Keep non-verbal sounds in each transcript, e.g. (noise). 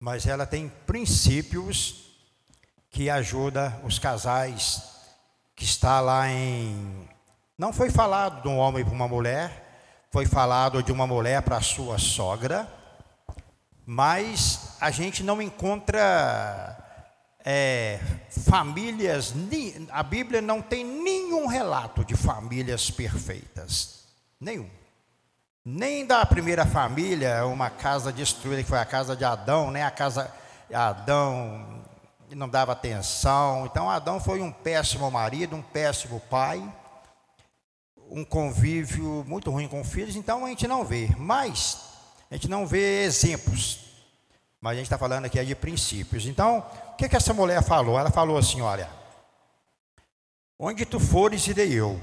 mas ela tem princípios que ajuda os casais que está lá em não foi falado de um homem para uma mulher, foi falado de uma mulher para sua sogra, mas a gente não encontra é, famílias, a Bíblia não tem nenhum relato de famílias perfeitas, nenhum. Nem da primeira família, uma casa destruída que foi a casa de Adão, nem a casa de Adão não dava atenção. Então Adão foi um péssimo marido, um péssimo pai, um convívio muito ruim com filhos. Então a gente não vê, mas a gente não vê exemplos. Mas a gente está falando aqui de princípios. Então, o que, que essa mulher falou? Ela falou assim: olha, onde tu fores, irei eu,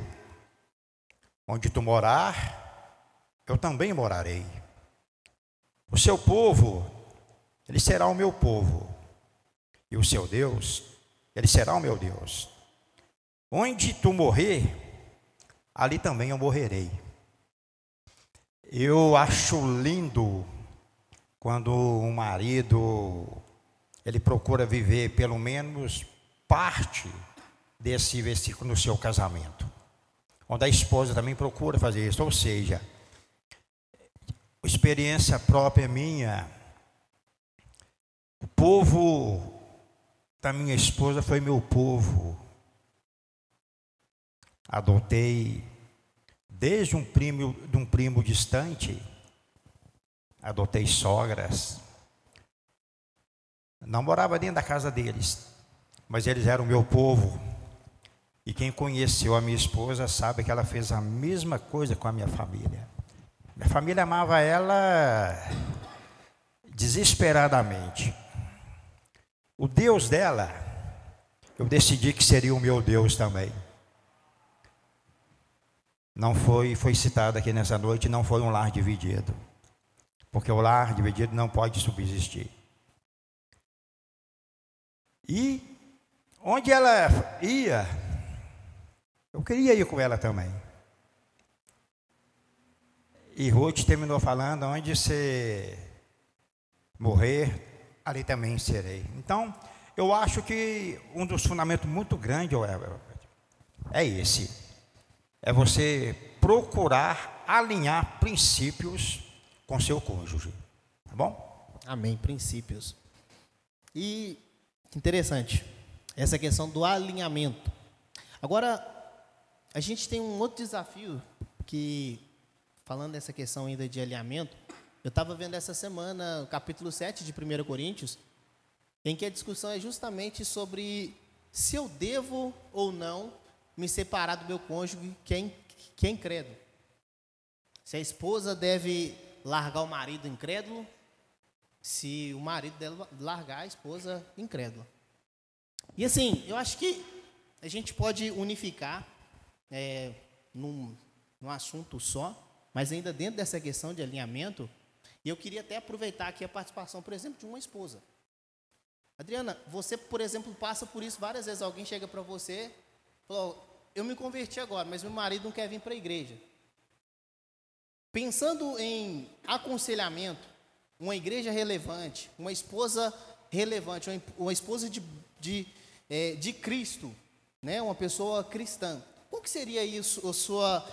onde tu morar, eu também morarei. O seu povo, ele será o meu povo, e o seu Deus, ele será o meu Deus. Onde tu morrer, ali também eu morrerei. Eu acho lindo quando um marido ele procura viver pelo menos parte desse versículo no seu casamento. Onde a esposa também procura fazer isso, ou seja, experiência própria minha. O povo da minha esposa foi meu povo. Adotei desde um primo, de um primo distante, adotei sogras. Não morava dentro da casa deles, mas eles eram meu povo. E quem conheceu a minha esposa sabe que ela fez a mesma coisa com a minha família. Minha família amava ela desesperadamente. O Deus dela, eu decidi que seria o meu Deus também. Não foi, foi citado aqui nessa noite, não foi um lar dividido. Porque o lar dividido não pode subsistir. E onde ela ia, eu queria ir com ela também. E Ruth terminou falando: onde você morrer, ali também serei. Então, eu acho que um dos fundamentos muito grandes é esse: é você procurar alinhar princípios com seu cônjuge. Tá bom? Amém. Princípios. E interessante, essa questão do alinhamento. Agora, a gente tem um outro desafio que falando dessa questão ainda de alinhamento, eu estava vendo essa semana o capítulo 7 de 1 Coríntios, em que a discussão é justamente sobre se eu devo ou não me separar do meu cônjuge que é, que é incrédulo. Se a esposa deve largar o marido incrédulo, se o marido deve largar a esposa incrédula. E assim, eu acho que a gente pode unificar é, num, num assunto só, mas ainda dentro dessa questão de alinhamento, eu queria até aproveitar aqui a participação, por exemplo, de uma esposa. Adriana, você, por exemplo, passa por isso várias vezes. Alguém chega para você falou: Eu me converti agora, mas meu marido não quer vir para a igreja. Pensando em aconselhamento, uma igreja relevante, uma esposa relevante, uma esposa de, de, é, de Cristo, né? uma pessoa cristã. Qual que seria isso, a sua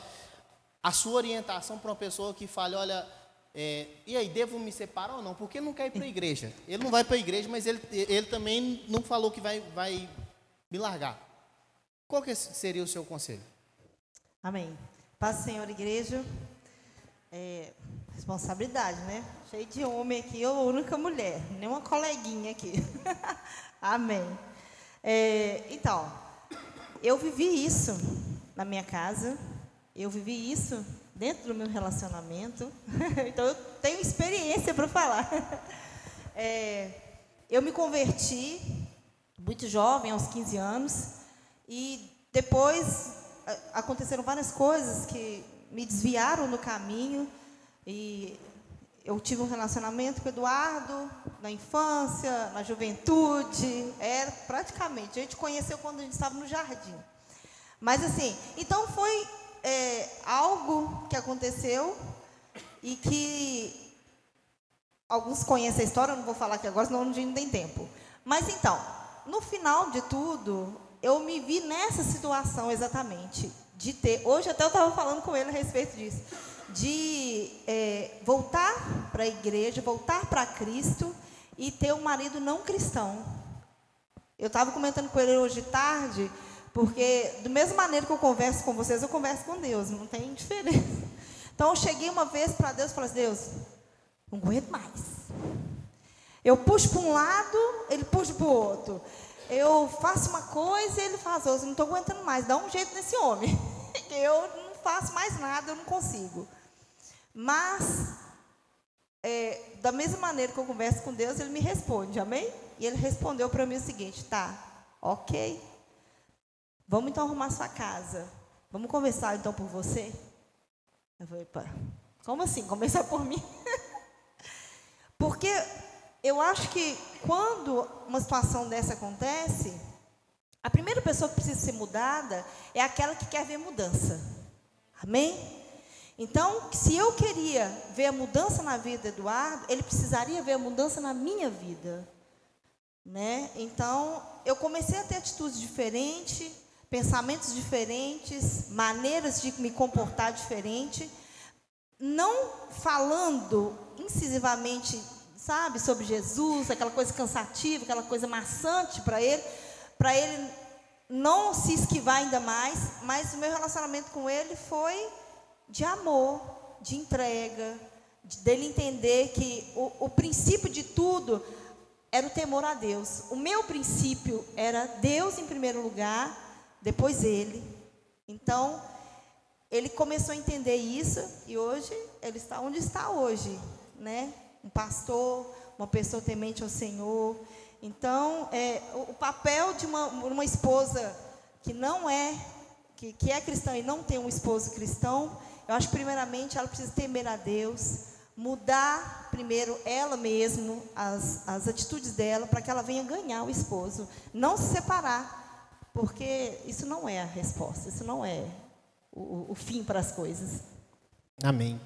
a sua orientação para uma pessoa que fale, olha, é, e aí, devo me separar ou não? Porque ele não quer ir para a igreja. Ele não vai para a igreja, mas ele, ele também não falou que vai, vai me largar. Qual que seria o seu conselho? Amém. Paz, Senhor, igreja. É, responsabilidade, né? Cheio de homem aqui, eu a única mulher, nenhuma coleguinha aqui. (laughs) Amém. É, então, eu vivi isso na minha casa, eu vivi isso dentro do meu relacionamento, (laughs) então eu tenho experiência para falar. (laughs) É, eu me converti muito jovem, aos 15 anos, e depois aconteceram várias coisas que me desviaram no caminho, e eu tive um relacionamento com o Eduardo na infância, na juventude, era praticamente, a gente conheceu quando a gente estava no jardim. Mas assim, então foi é, algo que aconteceu e que alguns conhecem a história, eu não vou falar aqui agora, senão não tem tempo. Mas então, no final de tudo, eu me vi nessa situação exatamente, de ter, hoje até eu estava falando com ele a respeito disso, de é, voltar para a igreja, voltar para Cristo e ter um marido não cristão. Eu estava comentando com ele hoje tarde, porque do mesmo maneira que eu converso com vocês, eu converso com Deus, não tem diferença. Então eu cheguei uma vez para Deus e falei assim, Deus, não aguento mais. Eu puxo para um lado, ele puxa para o outro. Eu faço uma coisa ele faz outra. Não estou aguentando mais. Dá um jeito nesse homem. (laughs) eu não faço mais nada, eu não consigo. Mas, é, da mesma maneira que eu converso com Deus, ele me responde, amém? E ele respondeu para mim o seguinte: tá, ok. Vamos então arrumar sua casa. Vamos conversar então por você? Eu falei, pá, como assim? Começar por mim? (laughs) Porque eu acho que quando uma situação dessa acontece, a primeira pessoa que precisa ser mudada é aquela que quer ver mudança. Amém? Então, se eu queria ver a mudança na vida do Eduardo, ele precisaria ver a mudança na minha vida. Né? Então, eu comecei a ter atitudes diferentes, pensamentos diferentes, maneiras de me comportar diferente, não falando incisivamente, sabe, sobre Jesus, aquela coisa cansativa, aquela coisa maçante para ele, para ele não se esquivar ainda mais, mas o meu relacionamento com ele foi de amor, de entrega, de, dele entender que o, o princípio de tudo era o temor a Deus. O meu princípio era Deus em primeiro lugar, depois ele. Então, ele começou a entender isso e hoje ele está onde está hoje, né? Um pastor, uma pessoa temente ao Senhor. Então, é, o, papel de uma, uma esposa que não é, que, que é cristã e não tem um esposo cristão, eu acho que primeiramente ela precisa temer a Deus, mudar primeiro ela mesma, as, as atitudes dela, para que ela venha ganhar o esposo. Não se separar, porque isso não é a resposta, isso não é o, o fim para as coisas. Amém.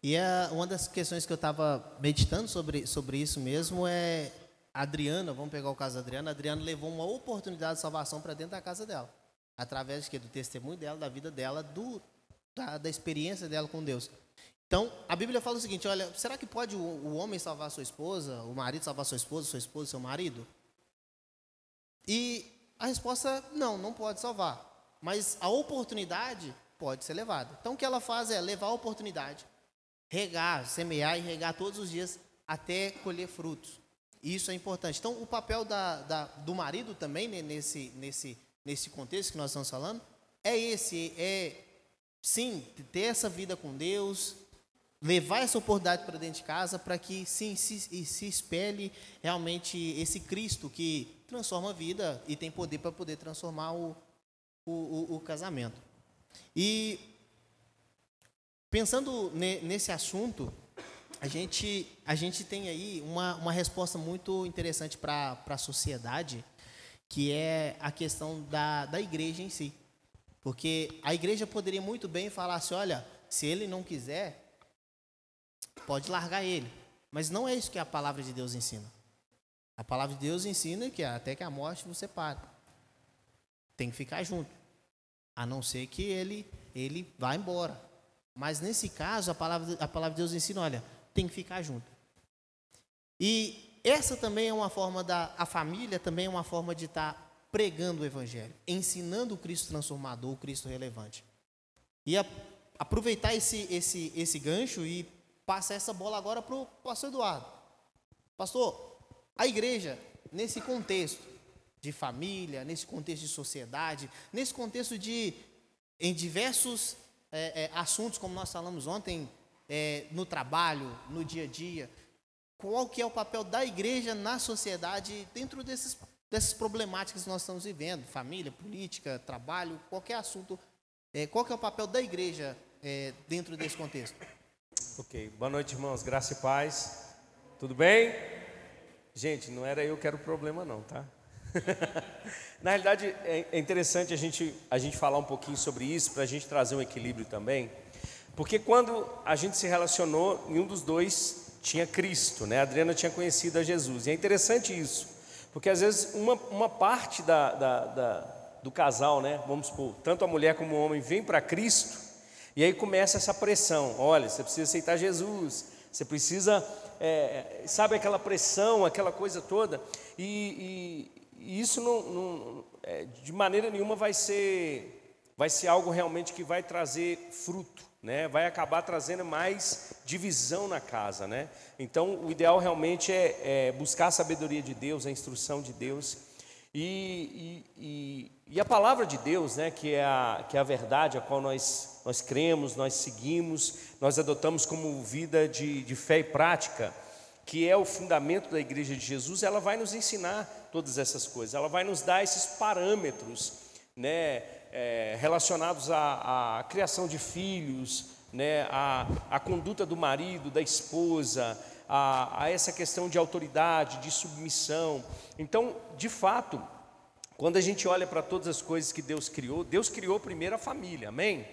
E a, uma das questões que eu estava meditando sobre, sobre isso mesmo é a Adriana, vamos pegar o caso da Adriana, a Adriana levou uma oportunidade de salvação para dentro da casa dela, através de, do testemunho dela, da vida dela, do, da, da experiência dela com Deus. Então, a Bíblia fala o seguinte: olha, será que pode o, o homem salvar sua esposa, o marido salvar sua esposa, sua esposa seu marido? E a resposta não, não pode salvar. Mas a oportunidade pode ser levada. Então o que ela faz é levar a oportunidade, regar, semear e regar todos os dias até colher frutos. Isso é importante. Então o papel da, da, do marido também né, nesse, nesse, nesse contexto que nós estamos falando é esse, é sim ter essa vida com Deus, levar essa oportunidade para dentro de casa para que sim se, se espelhe realmente esse Cristo que transforma a vida e tem poder para poder transformar o, o, o, o, casamento. E pensando ne, nesse assunto, a gente, a gente tem aí uma, uma resposta muito interessante para a sociedade, que é a questão da, da igreja em si. Porque a igreja poderia muito bem falar assim: olha, se ele não quiser, pode largar ele. Mas não é isso que a palavra de Deus ensina. A palavra de Deus ensina que até que a morte você separe. Tem que ficar junto. A não ser que ele, ele vá embora. Mas nesse caso, a palavra, a palavra de Deus ensina, olha, tem que ficar junto. E essa também é uma forma da a família também é uma forma de estar tá pregando o evangelho, ensinando o Cristo transformador, o Cristo relevante. E a, aproveitar esse esse esse gancho e passar essa bola agora para o pastor Eduardo. Pastor, a igreja, nesse contexto de família, nesse contexto de sociedade, nesse contexto de, em diversos é, é, assuntos, como nós falamos ontem, é, no trabalho, no dia a dia, qual que é o papel da igreja na sociedade dentro desses, dessas problemáticas que nós estamos vivendo, família, política, trabalho, qualquer assunto, é, qual que é o papel da igreja é, dentro desse contexto? Ok, boa noite irmãos, graça e paz, tudo bem? Gente, não era eu que era o problema, não, tá? (laughs) Na realidade, é, é interessante a gente, a gente falar um pouquinho sobre isso, para a gente trazer um equilíbrio também, porque quando a gente se relacionou, nenhum dos dois tinha Cristo, né? A Adriana tinha conhecido a Jesus. E é interessante isso, porque às vezes uma, uma parte da, da, da, do casal, né? Vamos supor, tanto a mulher como o homem vem para Cristo, e aí começa essa pressão: olha, você precisa aceitar Jesus, você precisa, é, sabe aquela pressão, aquela coisa toda, e, e, e isso não, não é, de maneira nenhuma vai ser, vai ser algo realmente que vai trazer fruto né? vai acabar trazendo mais divisão na casa. Né? Então, o ideal realmente é, é buscar a sabedoria de Deus, a instrução de Deus. E, e, e, a palavra de Deus, né, que, é a, que é a verdade, a qual nós, nós cremos, nós seguimos, nós adotamos como vida de, de fé e prática, que é o fundamento da igreja de Jesus, ela vai nos ensinar todas essas coisas, ela vai nos dar esses parâmetros, né, é, relacionados à, à, criação de filhos, né, à, à conduta do marido, da esposa, a, a essa questão de autoridade, de submissão. Então, de fato, quando a gente olha para todas as coisas que Deus criou, Deus criou primeiro a família, amém?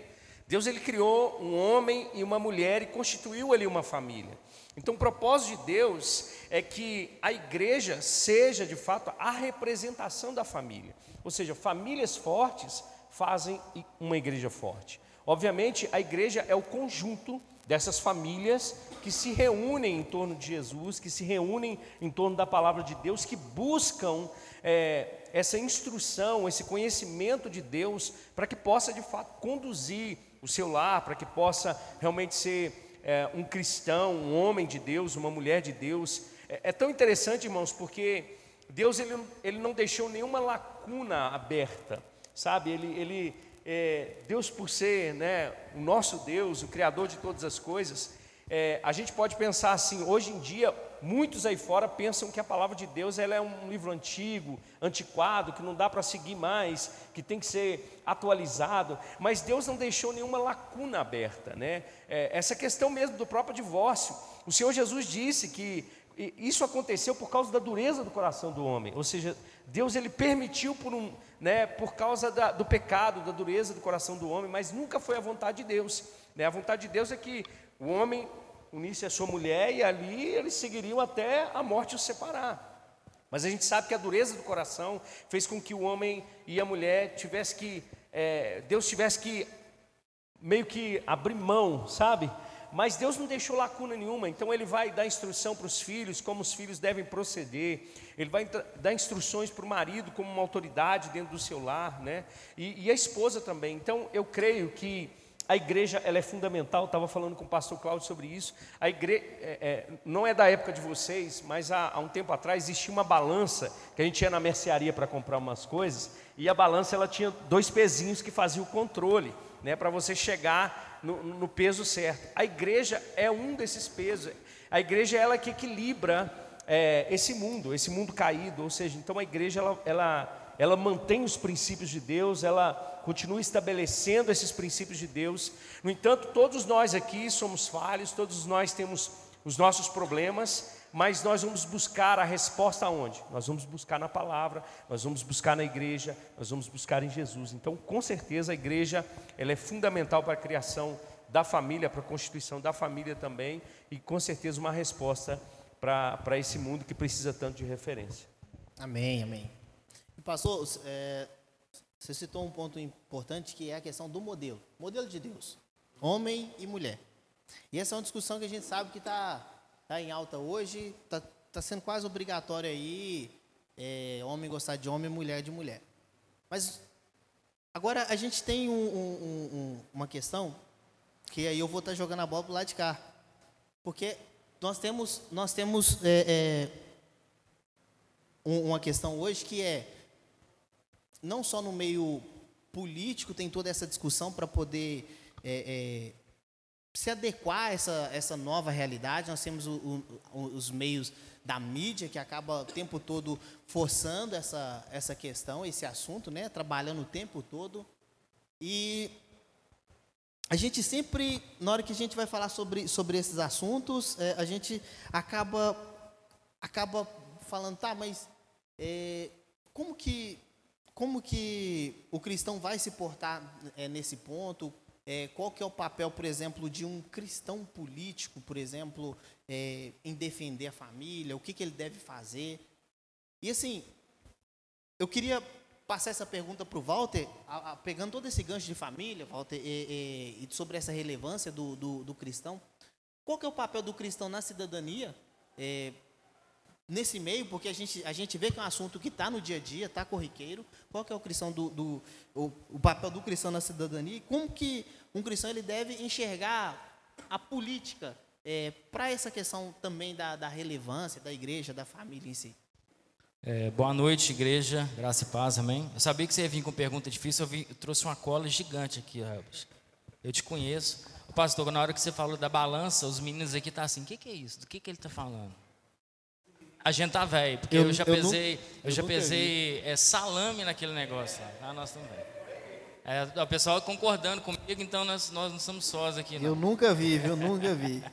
Deus ele criou um homem e uma mulher e constituiu ali uma família. Então, o propósito de Deus é que a igreja seja de fato a representação da família. Ou seja, famílias fortes fazem uma igreja forte. Obviamente, a igreja é o conjunto dessas famílias que se reúnem em torno de Jesus, que se reúnem em torno da palavra de Deus, que buscam é, essa instrução, esse conhecimento de Deus, para que possa de fato conduzir o seu lar, para que possa realmente ser é, um cristão, um homem de Deus, uma mulher de Deus. É, é tão interessante, irmãos, porque Deus ele, ele não deixou nenhuma lacuna aberta sabe? Ele, ele é, Deus por ser né, o nosso Deus, o Criador de todas as coisas, é, a gente pode pensar assim, hoje em dia, muitos aí fora pensam que a palavra de Deus ela é um livro antigo, antiquado, que não dá para seguir mais, que tem que ser atualizado, mas Deus não deixou nenhuma lacuna aberta, né? É, essa questão mesmo do próprio divórcio, o Senhor Jesus disse que isso aconteceu por causa da dureza do coração do homem, ou seja, Deus ele permitiu por um, né, por causa da, do pecado, da dureza do coração do homem, mas nunca foi a vontade de Deus. Né? A vontade de Deus é que o homem unisse a sua mulher e ali eles seguiriam até a morte os separar. Mas a gente sabe que a dureza do coração fez com que o homem e a mulher tivesse que, é, Deus tivesse que meio que abrir mão, sabe? Mas Deus não deixou lacuna nenhuma, então Ele vai dar instrução para os filhos, como os filhos devem proceder, Ele vai dar instruções para o marido, como uma autoridade dentro do seu lar, né? E, e a esposa também. Então eu creio que a igreja ela é fundamental, estava falando com o pastor Cláudio sobre isso. A igreja é, é, não é da época de vocês, mas há, há, um tempo atrás existia uma balança que a gente ia na mercearia para comprar umas coisas, e a balança ela tinha dois pezinhos que faziam o controle, né, para você chegar no, no peso certo. A igreja é um desses pesos. A igreja é ela que equilibra é, esse mundo, esse mundo caído. Ou seja, então a igreja ela, ela, ela mantém os princípios de Deus, ela continua estabelecendo esses princípios de Deus. No entanto, todos nós aqui somos falhos, todos nós temos os nossos problemas, mas nós vamos buscar a resposta aonde? Nós vamos buscar na palavra, nós vamos buscar na igreja, nós vamos buscar em Jesus. Então, com certeza, a igreja ela é fundamental para a criação da família, para a constituição da família também, e com certeza uma resposta para, esse mundo que precisa tanto de referência. Amém, amém. Pastor, é, você citou um ponto importante que é a questão do modelo, modelo de Deus, homem e mulher. E essa é uma discussão que a gente sabe que está está em alta hoje, está tá sendo quase obrigatório aí é, homem gostar de homem, mulher de mulher. Mas agora a gente tem um, um, um, uma questão que aí eu vou estar tá jogando a bola para lado de cá, porque nós temos nós temos é, é, uma questão hoje que é não só no meio político tem toda essa discussão para poder é, é se adequar a essa, essa nova realidade. Nós temos o, o, os meios da mídia que acaba o tempo todo forçando essa, essa questão, esse assunto, né? trabalhando o tempo todo. E a gente sempre, na hora que a gente vai falar sobre, sobre esses assuntos, é, a gente acaba, acaba falando, tá, mas é, como, que, como que o cristão vai se portar é, nesse ponto? é, qual que é o papel, por exemplo, de um cristão político, por exemplo, é, em defender a família, o que, que ele deve fazer. E assim, eu queria passar essa pergunta para o Walter, a, a, pegando todo esse gancho de família, Walter, e, e, e sobre essa relevância do, do, do, cristão. Qual que é o papel do cristão na cidadania? É, nesse meio, porque a gente, a gente vê que é um assunto que está no dia a dia, está corriqueiro. Qual que é o cristão do, do o, o, papel do cristão na cidadania? E como que um cristão ele deve enxergar a política é, para essa questão também da, da relevância da igreja, da família em si? É, boa noite, igreja, graça e paz, amém. Eu sabia que você ia vir com pergunta difícil, eu, vim, eu trouxe uma cola gigante aqui. Eu te conheço. Pastor, na hora que você falou da balança, os meninos aqui estão tá assim, o que, que, é isso? Do que, que ele está falando? A gente tá velho, porque eu, eu já eu pesei, eu, eu já pesei é, salame naquele negócio lá. Ah, nós estamos É, o pessoal concordando comigo, então nós, nós não somos sós aqui. Não. Eu nunca vi, eu nunca vi.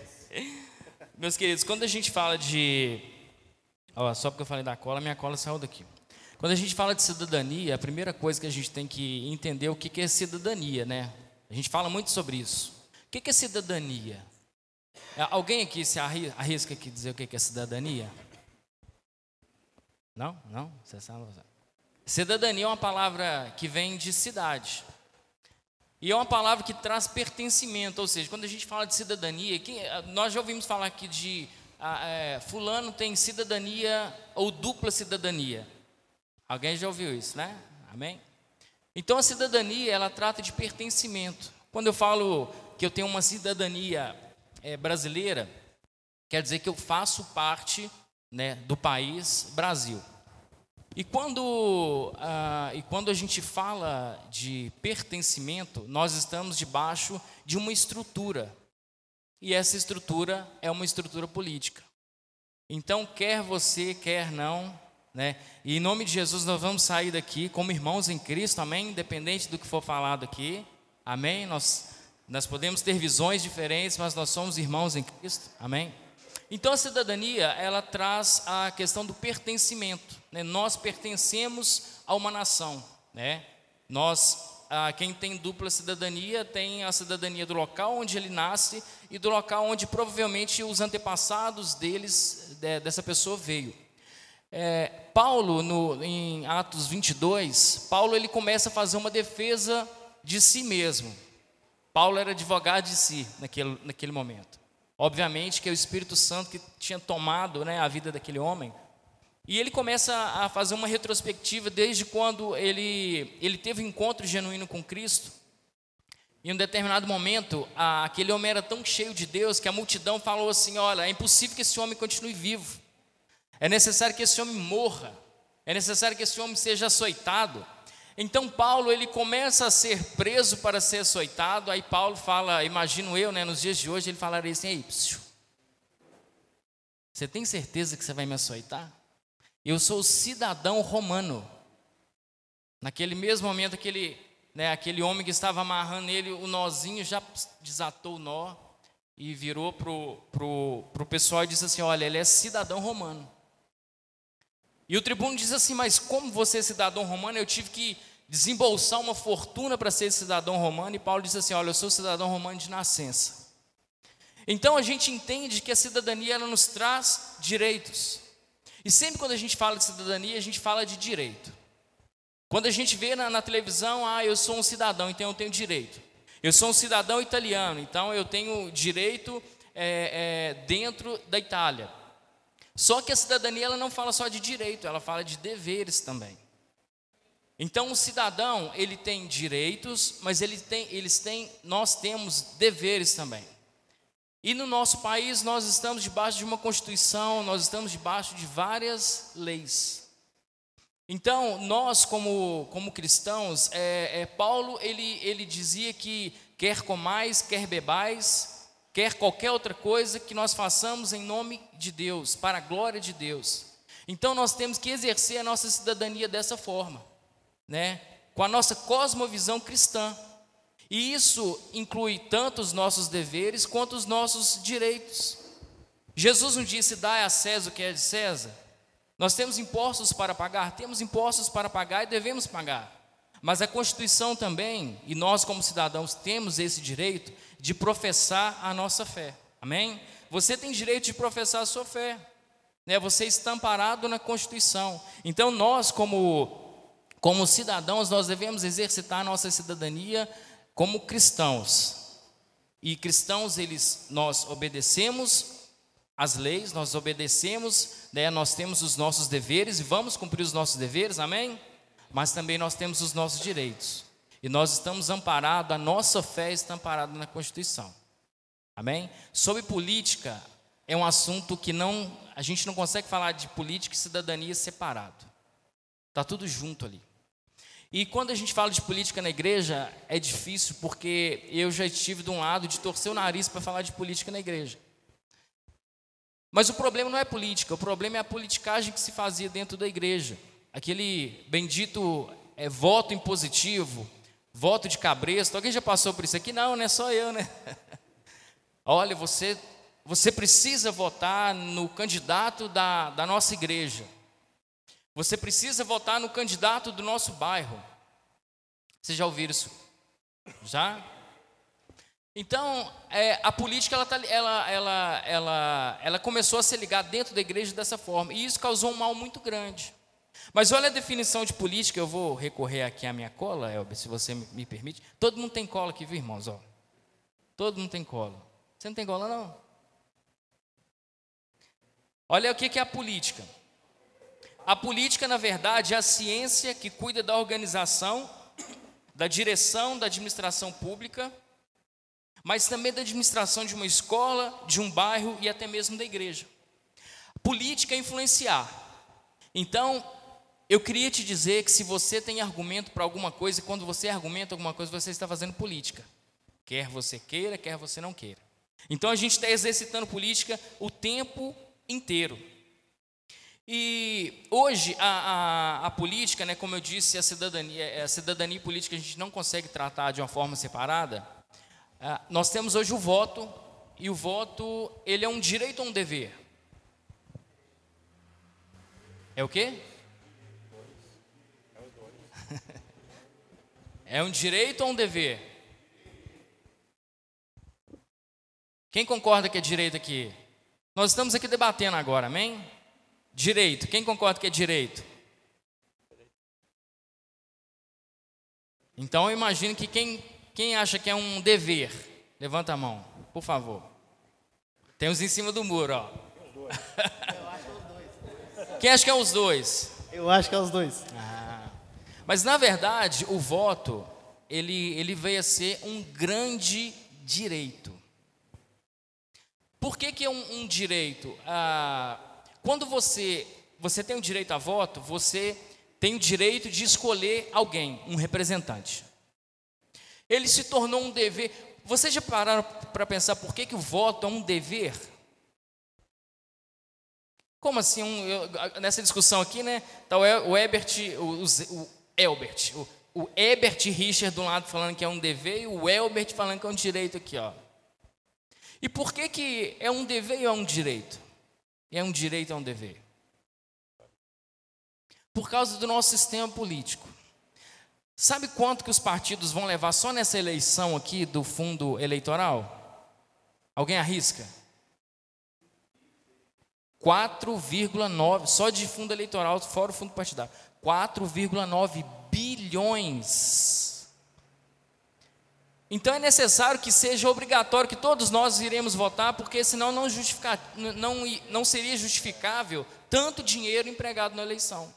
(laughs) Meus queridos, quando a gente fala de Ó, só porque eu falei da cola, minha cola saiu daqui. Quando a gente fala de cidadania, a primeira coisa que a gente tem que entender é o que é cidadania, né? A gente fala muito sobre isso. O que é cidadania? É, alguém aqui se arrisca aqui dizer o que é cidadania? Não? Não? Você sabe? Cidadania é uma palavra que vem de cidade. E é uma palavra que traz pertencimento, ou seja, quando a gente fala de cidadania, quem, nós já ouvimos falar aqui de é, fulano tem cidadania ou dupla cidadania. Alguém já ouviu isso, né? Amém? Então a cidadania, ela trata de pertencimento. Quando eu falo que eu tenho uma cidadania é, brasileira, quer dizer que eu faço parte né, do país Brasil. E quando, ah, e quando a gente fala de pertencimento, nós estamos debaixo de uma estrutura. E essa estrutura é uma estrutura política. Então, quer você, quer não, né? E em nome de Jesus nós vamos sair daqui como irmãos em Cristo, amém? Independente do que for falado aqui, amém? Nós, nós podemos ter visões diferentes, mas nós somos irmãos em Cristo, amém? Então a cidadania, ela traz a questão do pertencimento, né? Nós pertencemos a uma nação, né? Nós ah, quem tem dupla cidadania tem a cidadania do local onde ele nasce e do local onde provavelmente os antepassados deles, de, dessa pessoa veio. É, Paulo, no, em Atos 22, Paulo ele começa a fazer uma defesa de si mesmo. Paulo era advogado de si naquele, naquele momento. Obviamente que é o Espírito Santo que tinha tomado né, a vida daquele homem, e ele começa a fazer uma retrospectiva desde quando ele, ele teve um encontro genuíno com Cristo. Em um determinado momento, aquele homem era tão cheio de Deus que a multidão falou assim: Olha, é impossível que esse homem continue vivo. É necessário que esse homem morra. É necessário que esse homem seja açoitado. Então Paulo ele começa a ser preso para ser açoitado. Aí Paulo fala, imagino eu, né, nos dias de hoje, ele falaria assim: Ei, psiu, você tem certeza que você vai me açoitar? Eu sou cidadão romano. Naquele mesmo momento, aquele, né, aquele homem que estava amarrando ele, o nozinho já desatou o nó e virou para o pro, pro pessoal e disse assim: Olha, ele é cidadão romano. E o tribuno diz assim: Mas como você é cidadão romano? Eu tive que desembolsar uma fortuna para ser cidadão romano. E Paulo disse assim: Olha, eu sou cidadão romano de nascença. Então a gente entende que a cidadania ela nos traz direitos. E sempre quando a gente fala de cidadania, a gente fala de direito. Quando a gente vê na, na, televisão, ah, eu sou um cidadão, então eu tenho direito. Eu sou um cidadão italiano, então eu tenho direito é, é, dentro da Itália. Só que a cidadania ela não fala só de direito, ela fala de deveres também. Então o cidadão ele tem direitos, mas ele tem, eles têm, nós temos deveres também. E no nosso país nós estamos debaixo de uma constituição, nós estamos debaixo de várias leis. Então, nós como, como cristãos, é, é, Paulo ele, ele dizia que quer comais, quer bebais, quer qualquer outra coisa que nós façamos em nome de Deus, para a glória de Deus. Então nós temos que exercer a nossa cidadania dessa forma, né? com a nossa cosmovisão cristã. E isso inclui tanto os nossos deveres quanto os nossos direitos. Jesus não disse: dá a César o que é de César. Nós temos impostos para pagar, temos impostos para pagar e devemos pagar. Mas a Constituição também, e nós como cidadãos temos esse direito de professar a nossa fé. Amém? Você tem direito de professar a sua fé. Né? Você está amparado na Constituição. Então nós como como cidadãos nós devemos exercitar a nossa cidadania como cristãos. E cristãos eles nós obedecemos as leis, nós obedecemos, né, nós temos os nossos deveres e vamos cumprir os nossos deveres, amém? Mas também nós temos os nossos direitos. E nós estamos amparados, a nossa fé está amparada na Constituição. Amém? Sobre política, é um assunto que não, a gente não consegue falar de política e cidadania separado. Está tudo junto ali. E quando a gente fala de política na igreja, é difícil porque eu já estive de um lado de torcer o nariz para falar de política na igreja. Mas o problema não é política, o problema é a politicagem que se fazia dentro da igreja. Aquele bendito é, voto impositivo, voto de cabresto. Alguém já passou por isso aqui? Não, não é só eu, né? (laughs) Olha, você, você precisa votar no candidato da, da nossa igreja. Você precisa votar no candidato do nosso bairro. Vocês já ouviram isso? Já? Então, é, a política ela, tá, ela, ela, ela, ela começou a se ligar dentro da igreja dessa forma, e isso causou um mal muito grande. Mas olha a definição de política, eu vou recorrer aqui à minha cola, Elber, se você me permite. Todo mundo tem cola aqui, viu, irmãos? Ó. Todo mundo tem cola. Você não tem cola, não? Olha o que é a política. A política, na verdade, é a ciência que cuida da organização, da direção da administração pública mas também da administração de uma escola, de um bairro e até mesmo da igreja. Política é influenciar. Então, eu queria te dizer que se você tem argumento para alguma coisa, e quando você argumenta alguma coisa, você está fazendo política. Quer você queira, quer você não queira. Então a gente está exercitando política o tempo inteiro. E hoje a, a, a, política, né, como eu disse, a cidadania, a cidadania e política a gente não consegue tratar de uma forma separada. Ah, nós temos hoje o voto, e o voto, ele é um direito ou um dever? É o quê? É um direito ou um dever? Quem concorda que é direito aqui? Nós estamos aqui debatendo agora, amém? Direito. Quem concorda que é direito? Então eu imagino que quem quem acha que é um dever? Levanta a mão, por favor. Tem uns em cima do muro, ó. Quem acha que é os dois? Eu acho que é os dois. Ah. Mas na verdade, o voto, ele, ele veio a ser um grande direito. Por que, que é um, um direito? Ah, quando você, você tem o direito a voto, você tem o direito de escolher alguém, um representante. Ele se tornou um dever. Vocês já pararam para pensar por que, que o voto é um dever? Como assim? Um, eu, nessa discussão aqui, né? Tá o, o Ebert, o, o Elbert, o, o Ebert Richard do lado falando que é um dever e o Elbert falando que é um direito aqui, ó. E por que que é um dever ou é um direito? É um direito ou é um dever? Por causa do nosso sistema político. Sabe quanto que os partidos vão levar só nessa eleição aqui do fundo eleitoral? Alguém arrisca? 4,9, só de fundo eleitoral, fora o fundo partidário. 4,9 bilhões. Então é necessário que seja obrigatório que todos nós iremos votar, porque senão não, não, não seria justificável tanto dinheiro empregado na eleição.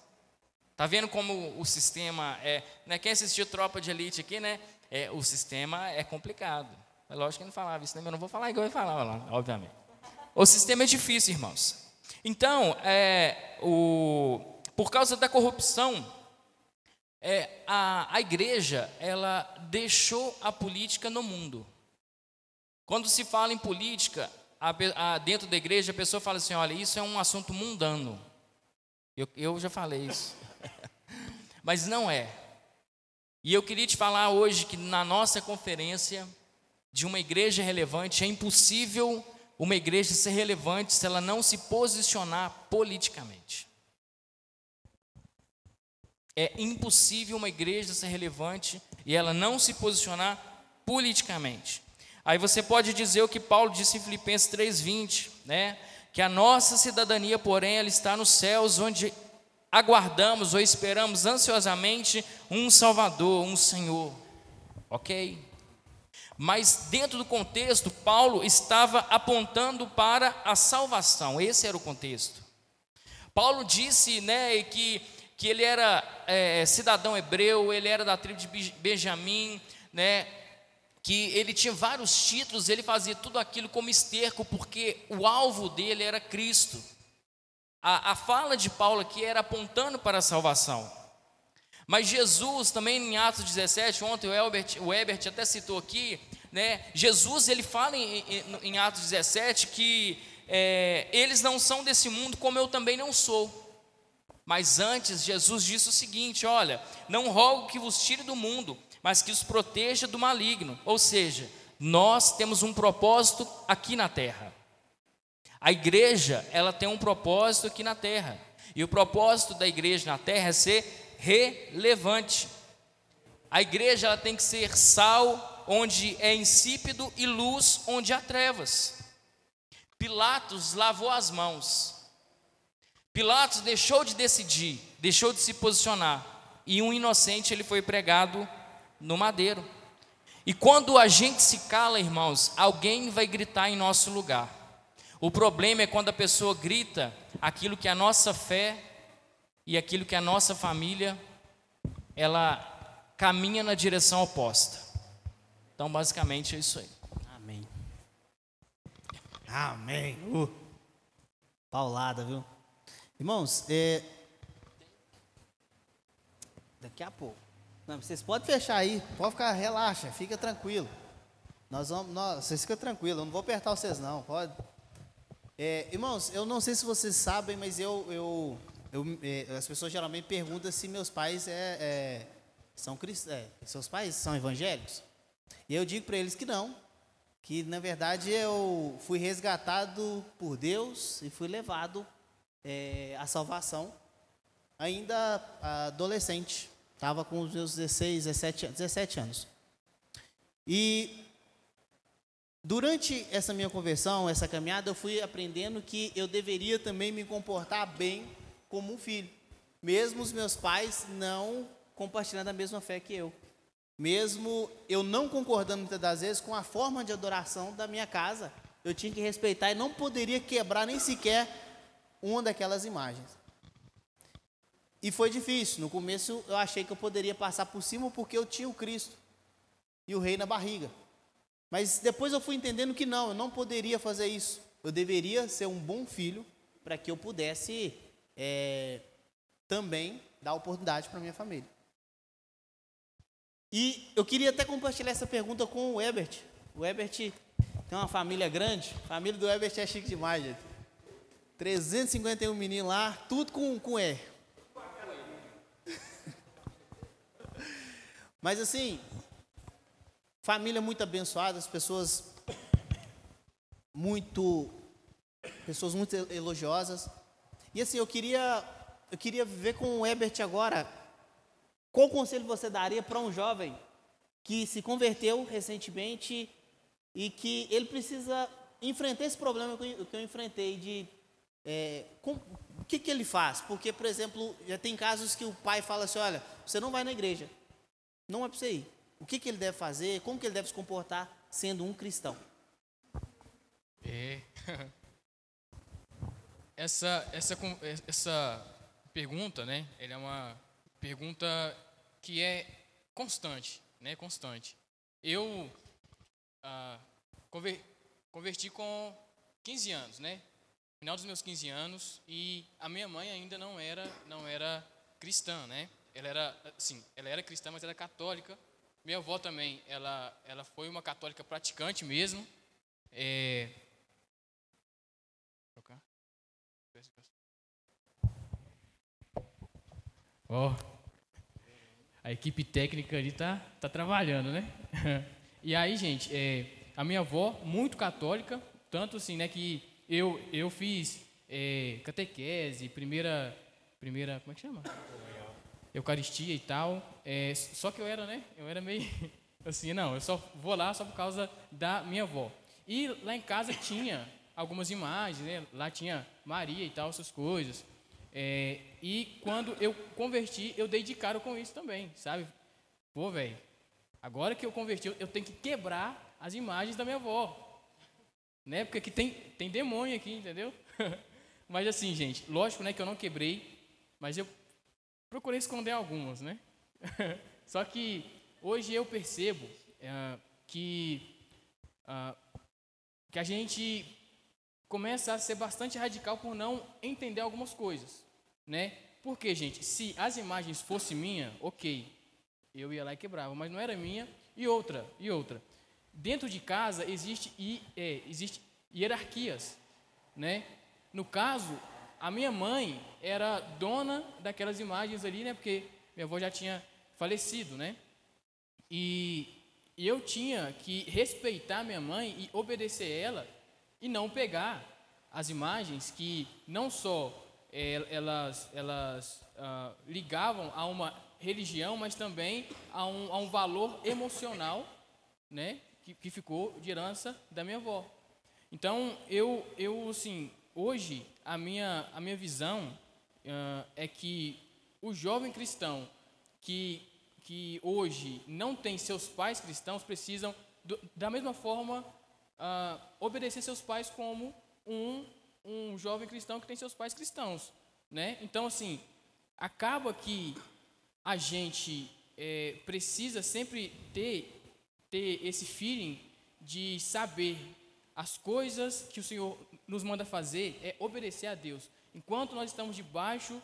Tá vendo como o sistema é. Né? Quem assistiu Tropa de Elite aqui, né? É, o sistema é complicado. É lógico que eu não falava isso, né? eu não vou falar igual eu falava lá, obviamente. O sistema é difícil, irmãos. Então, é, o, por causa da corrupção, é, a, a igreja ela deixou a política no mundo. Quando se fala em política, a, a, dentro da igreja, a pessoa fala assim: olha, isso é um assunto mundano. Eu, eu já falei isso (laughs) mas não é. E eu queria te falar hoje que na nossa conferência de uma igreja relevante é impossível uma igreja ser relevante se ela não se posicionar politicamente. É impossível uma igreja ser relevante e ela não se posicionar politicamente. Aí você pode dizer o que Paulo disse em Filipenses 3:20, né? Que a nossa cidadania, porém, ela está nos céus, onde aguardamos ou esperamos ansiosamente um Salvador, um Senhor. OK? Mas dentro do contexto, Paulo estava apontando para a salvação. Esse era o contexto. Paulo disse, né, que que ele era é, cidadão hebreu, ele era da tribo de Benjamim, né? Que ele tinha vários títulos, ele fazia tudo aquilo como esterco, porque o alvo dele era Cristo. A, a fala de Paulo aqui era apontando para a salvação. Mas Jesus, também em Atos 17, ontem o Herbert, o Herbert até citou aqui, né? Jesus ele fala em, em, em Atos 17 que é, eles não são desse mundo, como eu também não sou. Mas antes, Jesus disse o seguinte: Olha, não rogo que vos tire do mundo, mas que os proteja do maligno. Ou seja, nós temos um propósito aqui na terra. A igreja, ela tem um propósito aqui na terra. E o propósito da igreja na terra é ser relevante. A igreja ela tem que ser sal onde é insípido e luz onde há trevas. Pilatos lavou as mãos Pilatos deixou de decidir, deixou de se posicionar, e um inocente ele foi pregado no madeiro. E quando a gente se cala, irmãos, alguém vai gritar em nosso lugar. O problema é quando a pessoa grita aquilo que a nossa fé e aquilo que a nossa família ela caminha na direção oposta. Então, basicamente é isso aí. Amém. Amém. Uh. Paulada, viu? Irmãos, é... daqui a pouco. Não, vocês podem fechar aí, pode ficar, relaxa, fica tranquilo. Nós vamos, nós, vocês ficam tranquilos, eu não vou apertar vocês não, pode. É, irmãos, eu não sei se vocês sabem, mas eu, eu, eu é, as pessoas geralmente perguntam se meus pais é, é são cristãos, é, seus pais são evangélicos. E eu digo para eles que não, que na verdade eu fui resgatado por Deus e fui levado é, a salvação, ainda adolescente, estava com os meus 16, 17, 17 anos. E durante essa minha conversão, essa caminhada, eu fui aprendendo que eu deveria também me comportar bem como um filho, mesmo os meus pais não compartilhando a mesma fé que eu. Mesmo eu não concordando muitas das vezes com a forma de adoração da minha casa, eu tinha que respeitar e não poderia quebrar nem sequer uma daquelas imagens. E foi difícil. No começo eu achei que eu poderia passar por cima porque eu tinha o Cristo e o rei na barriga. Mas depois eu fui entendendo que não, eu não poderia fazer isso. Eu deveria ser um bom filho para que eu pudesse é, também dar oportunidade para minha família. E eu queria até compartilhar essa pergunta com o Ebert. O Ebert tem uma família grande. A família do Ebert é chique demais, gente. 351 meninos lá, tudo com, com E. (laughs) Mas assim, família muito abençoada, as pessoas muito pessoas muito elogiosas. E assim, eu queria eu queria ver com o Ebert agora. Qual conselho você daria para um jovem que se converteu recentemente e que ele precisa enfrentar esse problema que eu enfrentei de é, com, o que, que ele faz? Porque, por exemplo, já tem casos que o pai fala assim: olha, você não vai na igreja, não é para você ir. O que, que ele deve fazer? Como que ele deve se comportar sendo um cristão? É. (laughs) Essa, essa, essa pergunta, né? É uma pergunta que é constante, né? Constante. Eu ah, converti com 15 anos, né? Final dos meus 15 anos e a minha mãe ainda não era não era cristã, né? Ela era assim, ela era cristã, mas era católica. Minha avó também, ela ela foi uma católica praticante mesmo. É... Ó, oh, a equipe técnica ali tá tá trabalhando, né? (laughs) e aí, gente, é, a minha avó muito católica, tanto assim, né, que eu, eu fiz é, catequese, primeira, primeira, como é que chama? Eucaristia e tal. É, só que eu era, né? Eu era meio (laughs) assim, não, eu só vou lá só por causa da minha avó. E lá em casa tinha algumas imagens, né? Lá tinha Maria e tal, essas coisas. É, e quando eu converti, eu dei de cara com isso também, sabe? Pô, velho, agora que eu converti, eu tenho que quebrar as imagens da minha avó. Né? Porque aqui tem, tem demônio aqui, entendeu? (laughs) mas assim, gente, lógico né, que eu não quebrei, mas eu procurei esconder algumas, né? (laughs) Só que hoje eu percebo é, que, uh, que a gente começa a ser bastante radical por não entender algumas coisas, né? Porque, gente, se as imagens fossem minha, ok, eu ia lá e quebrava, mas não era minha. E outra, e outra. Dentro de casa existe, é, existe hierarquias, né? No caso, a minha mãe era dona daquelas imagens ali, né? Porque minha avó já tinha falecido, né? E, eu tinha que respeitar minha mãe e obedecer ela e não pegar as imagens que não só é, elas, elas uh, ligavam a uma religião, mas também a um, a um valor emocional, né, que, que ficou de herança da minha avó. Então, eu, eu assim, hoje, a minha, a minha visão uh, é que o jovem cristão que, que hoje não tem seus pais cristãos precisam, do, da mesma forma, uh, obedecer seus pais como um, um jovem cristão que tem seus pais cristãos. Né? Então, assim, acaba que a gente é, precisa sempre ter, ter esse feeling de saber as coisas que o Senhor nos manda fazer é obedecer a Deus. Enquanto nós estamos debaixo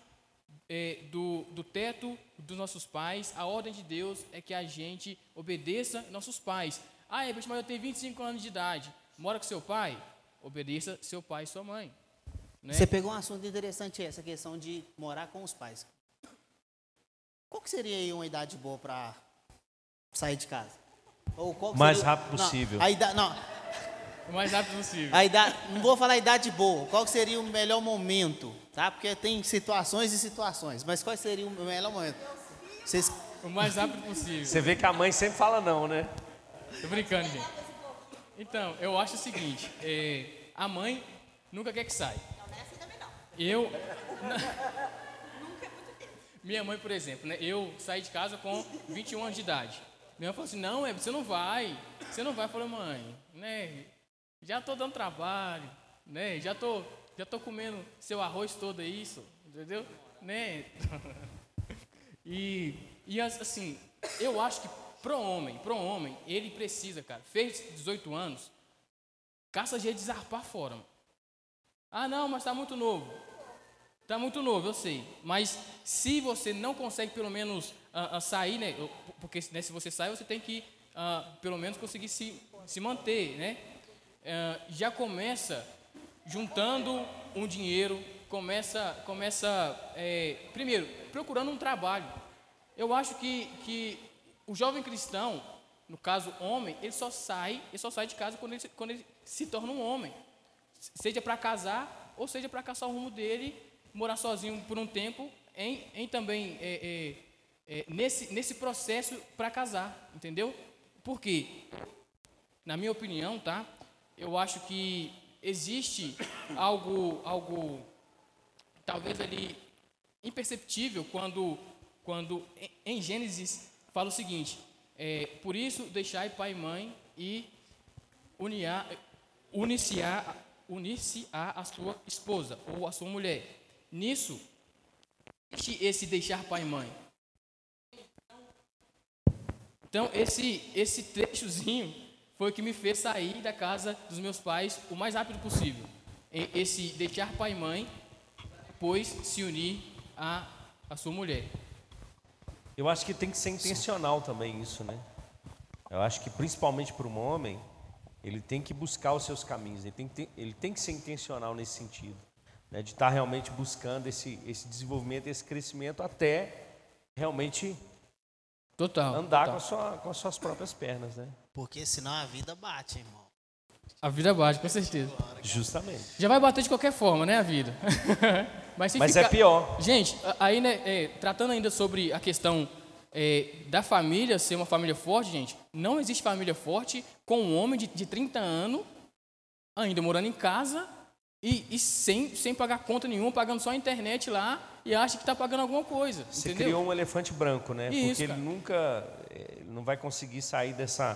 é, do, do teto dos nossos pais, a ordem de Deus é que a gente obedeça nossos pais. Ah, é, mas eu tenho 25 anos de idade. Mora com seu pai? Obedeça seu pai e sua mãe. Né? Você pegou um assunto interessante, essa questão de morar com os pais. Qual que seria aí uma idade boa para sair de casa? Ou qual mais seria... rápido possível. Não, a idade, não. O mais rápido possível. A idade, não vou falar a idade boa. Qual seria o melhor momento? Tá? Porque tem situações e situações. Mas qual seria o melhor momento? Vocês... O mais rápido possível. Você vê que a mãe sempre fala não, né? Tô brincando, gente. Então, eu acho o seguinte: é, a mãe nunca quer que saia. Não, não é assim também não. Eu. (laughs) nunca é muito tempo. Minha mãe, por exemplo, né? Eu saí de casa com 21 anos de idade. Minha mãe falou assim: não, é, você não vai. Você não vai. Eu falei, mãe, né? Já tô dando trabalho, né? Já tô, já tô comendo seu arroz todo isso, entendeu? Né? (laughs) e, e assim, eu acho que pro homem, pro homem, ele precisa, cara, fez 18 anos, caça jeito de zarpar fora. Ah, não, mas está muito novo. Está muito novo, eu sei. Mas se você não consegue pelo menos uh, uh, sair, né? Porque né, se você sai, você tem que uh, pelo menos conseguir se, se manter, né? já começa juntando um dinheiro, começa, começa é, primeiro procurando um trabalho. Eu acho que, que o jovem cristão, no caso homem, ele só sai, ele só sai de casa quando ele, quando ele se torna um homem. Seja para casar ou seja para caçar o rumo dele, morar sozinho por um tempo, em, em também é, é, é, nesse, nesse processo para casar, entendeu? Porque, na minha opinião, tá? Eu acho que existe algo, algo talvez ali imperceptível quando, quando em Gênesis fala o seguinte: é, por isso deixai pai e mãe e unir-se unir a sua esposa ou a sua mulher. Nisso, esse deixar pai e mãe. Então, esse, esse trechozinho foi o que me fez sair da casa dos meus pais o mais rápido possível. Esse deixar pai e mãe, depois se unir a, a sua mulher. Eu acho que tem que ser intencional também isso, né? Eu acho que principalmente para um homem, ele tem que buscar os seus caminhos, ele tem que, ter, ele tem que ser intencional nesse sentido, né? de estar realmente buscando esse, esse desenvolvimento, esse crescimento até realmente total, andar total. Com, sua, com as suas próprias pernas, né? Porque senão a vida bate, irmão. A vida bate, com certeza. Justamente. Já vai bater de qualquer forma, né, a vida? (laughs) Mas, Mas ficar- é pior. Gente, aí, né, é, tratando ainda sobre a questão é, da família ser uma família forte, gente, não existe família forte com um homem de, de 30 anos ainda morando em casa e, e sem, sem pagar conta nenhuma, pagando só a internet lá e acha que está pagando alguma coisa. Você entendeu? criou um elefante branco, né? Isso, Porque ele cara. nunca. eh, Ele não vai conseguir sair dessa.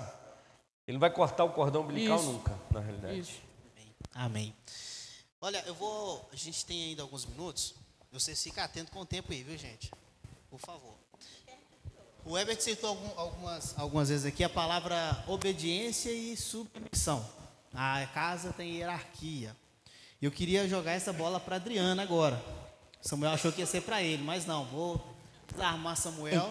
Ele não vai cortar o cordão umbilical Isso. nunca, na realidade. Isso. Amém. Olha, eu vou. A gente tem ainda alguns minutos. Vocês ficam atentos com o tempo aí, viu, gente? Por favor. O Herbert citou algum- algumas, algumas vezes aqui a palavra obediência e submissão. A casa tem hierarquia. Eu queria jogar essa bola para Adriana agora. Samuel achou que ia ser para ele, mas não. Vou desarmar Samuel,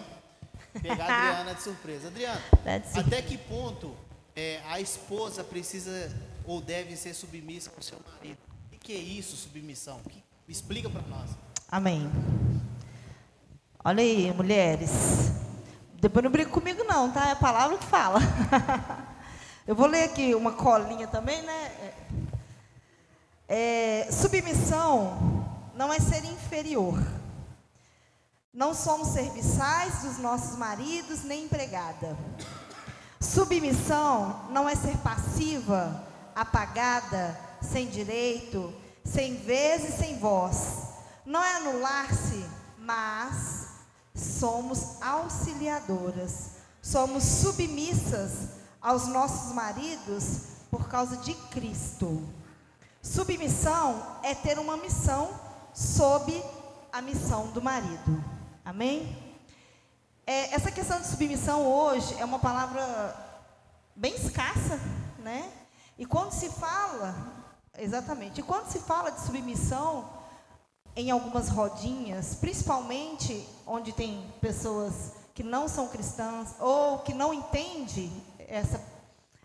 pegar a (laughs) Adriana de surpresa. Adriana, it. até que ponto é, a esposa precisa ou deve ser submissa ao seu marido? O que é isso, submissão? Que- explica para nós. Amém. Olha aí, mulheres. Depois não briga comigo não, tá? É a palavra que fala. (laughs) Eu vou ler aqui uma colinha também, né? É, submissão não é ser inferior. Não somos serviçais dos nossos maridos nem empregada. Submissão não é ser passiva, apagada, sem direito, sem vez e sem voz. Não é anular-se, mas somos auxiliadoras. Somos submissas aos nossos maridos por causa de Cristo. Submissão é ter uma missão sob a missão do marido. Amém? É, essa questão de submissão hoje é uma palavra bem escassa, né? E quando se fala, exatamente, e quando se fala de submissão em algumas rodinhas, principalmente onde tem pessoas que não são cristãs ou que não entendem essa,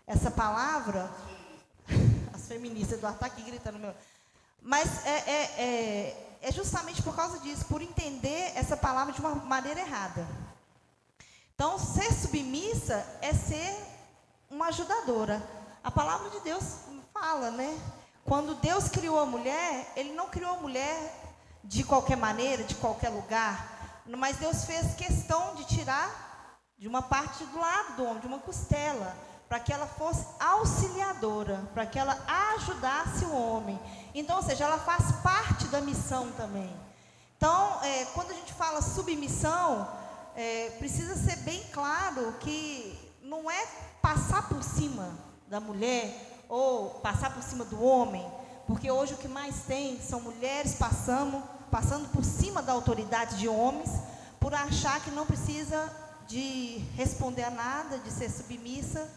essa palavra, as feministas do ataque gritando meu. Mas é, é, é, é justamente por causa disso, por entender essa palavra de uma maneira errada. Então, ser submissa é ser uma ajudadora. A palavra de Deus fala, né? Quando Deus criou a mulher, Ele não criou a mulher de qualquer maneira, de qualquer lugar, mas Deus fez questão de tirar de uma parte do lado do homem, de uma costela, para que ela fosse auxiliadora, para que ela ajudasse o homem. Então, ou seja, ela faz parte da missão também. Então, é, quando a gente fala submissão, é, precisa ser bem claro que não é passar por cima da mulher ou passar por cima do homem, porque hoje o que mais tem são mulheres passando, passando por cima da autoridade de homens, por achar que não precisa de responder a nada, de ser submissa.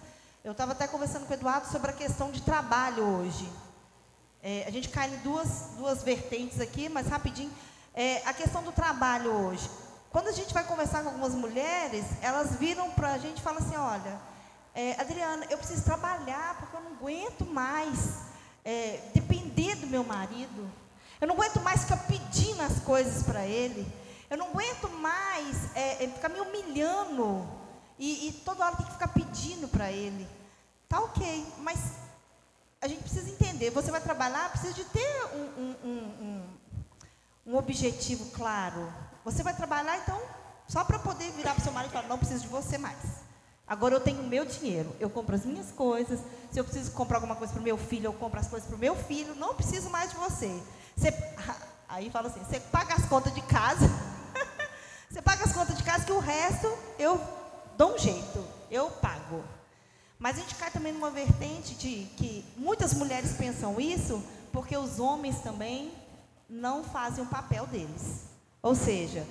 Eu estava até conversando com o Eduardo sobre a questão de trabalho hoje. É, a gente cai em duas, duas vertentes aqui, mas rapidinho. É, a questão do trabalho hoje. Quando a gente vai conversar com algumas mulheres, elas viram para a gente e falam assim, olha, é, Adriana, eu preciso trabalhar porque eu não aguento mais é, depender do meu marido. Eu não aguento mais ficar pedindo as coisas para ele. Eu não aguento mais é, é, ficar me humilhando e, e toda hora tem que ficar pedindo para ele. Tá ok, mas a gente precisa entender. Você vai trabalhar, precisa de ter um, um, um, um, objetivo claro. Você vai trabalhar, então, só para poder virar para o seu marido e falar, não preciso de você mais. Agora eu tenho o meu dinheiro, eu compro as minhas coisas. Se eu preciso comprar alguma coisa para o meu filho, eu compro as coisas para o meu filho. Não preciso mais de você. você (laughs) aí fala assim, você paga as contas de casa. (laughs) você paga as contas de casa que o resto eu dou um jeito, eu pago. Mas a gente cai também numa vertente de que muitas mulheres pensam isso porque os homens também não fazem o papel deles. Ou seja,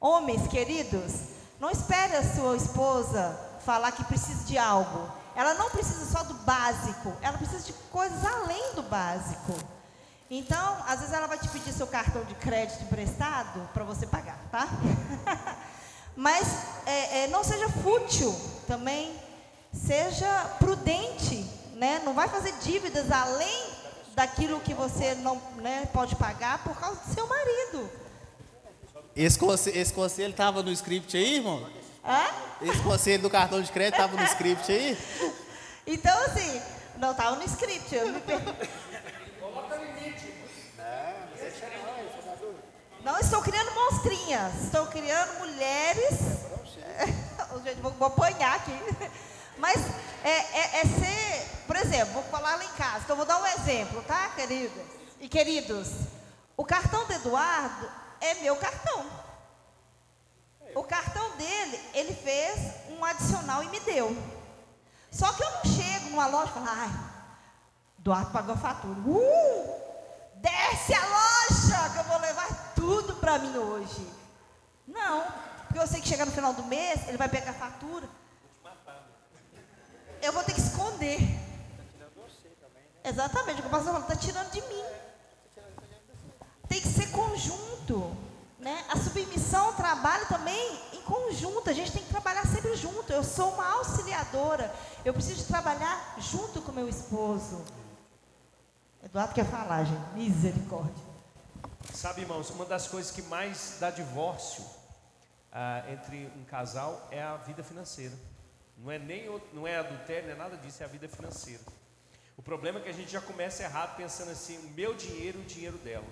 homens queridos, não espere a sua esposa falar que precisa de algo. Ela não precisa só do básico, ela precisa de coisas além do básico. Então, às vezes ela vai te pedir seu cartão de crédito emprestado para você pagar, tá? (laughs) Mas é, é, não seja fútil também, seja prudente, né? Não vai fazer dívidas além daquilo que você não né, pode pagar por causa do seu marido. Esse conselho, esse conselho estava no script aí, irmão? Hã? Esse conselho do cartão de crédito estava no script aí? (laughs) Então, assim, Não, estava no script. Eu me per... Não estou criando monstrinhas, estou criando mulheres. (laughs) Gente, vou, vou apanhar aqui. (laughs) Mas é, é, é, ser, por exemplo, vou falar lá em casa, então vou dar um exemplo, tá, queridas e queridos? O cartão do Eduardo é meu cartão. O cartão dele, ele fez um adicional e me deu. Só que eu não chego numa loja e falo, ai, Eduardo pagou a fatura. Uh! Desce a loja que eu vou levar tudo para mim hoje. Não, porque eu sei que chegar no final do mês, ele vai pegar a fatura. Eu vou ter que esconder. Exatamente, o que o pastor está tirando de mim. Tem que ser conjunto. Né? A submissão, o trabalho também em conjunto. A gente tem que trabalhar sempre junto. Eu sou uma auxiliadora. Eu preciso trabalhar junto com meu esposo. Eduardo quer falar, gente. Misericórdia. Sabe, irmãos, uma das coisas que mais dá divórcio ah, entre um casal é a vida financeira. Não é nem não é adultério, não é nada disso, é a vida financeira. O problema é que a gente já começa errado pensando assim, o meu dinheiro, o dinheiro dela.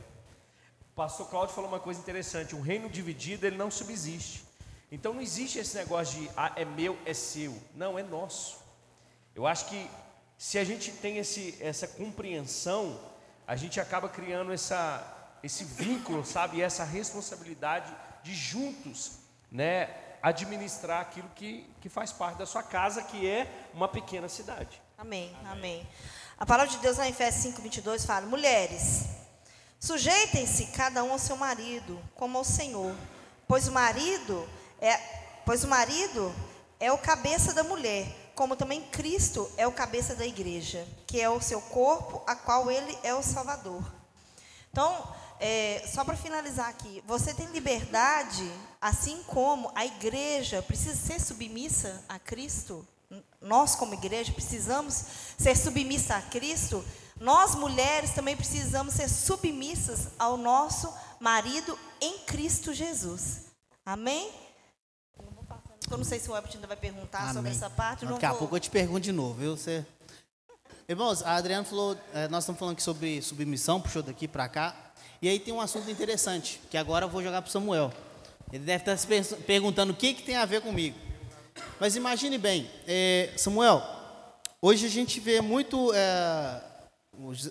O pastor Cláudio falou uma coisa interessante, um reino dividido, ele não subsiste. Então não existe esse negócio de ah, é meu, é seu. Não, é nosso. Eu acho que se a gente tem esse, essa compreensão, a gente acaba criando essa, esse vínculo, sabe, e essa responsabilidade de juntos, né, administrar aquilo que, que faz parte da sua casa, que é uma pequena cidade. Amém, amém. amém. A palavra de Deus lá em Efésios 5, 22 fala: Mulheres, sujeitem-se cada um ao seu marido, como ao Senhor, pois o marido é, pois o marido é o cabeça da mulher, como também Cristo é o cabeça da igreja, que é o seu corpo, a qual ele é o Salvador. Então, é, só para finalizar aqui, você tem liberdade, assim como a igreja precisa ser submissa a Cristo. Nós, como igreja, precisamos ser submissa a Cristo. Nós, mulheres, também precisamos ser submissas ao nosso marido em Cristo Jesus. Amém? Eu não sei se o Webert ainda vai perguntar Amém. sobre essa parte. Daqui a pouco eu te pergunto de novo, viu? Você... Irmãos, a Adriana falou, é, nós estamos falando aqui sobre submissão, puxou daqui para cá. E aí tem um assunto interessante, que agora eu vou jogar para Samuel. Ele deve estar se perguntando o que, que tem a ver comigo. Mas imagine bem, é, Samuel, hoje a gente vê muito, é,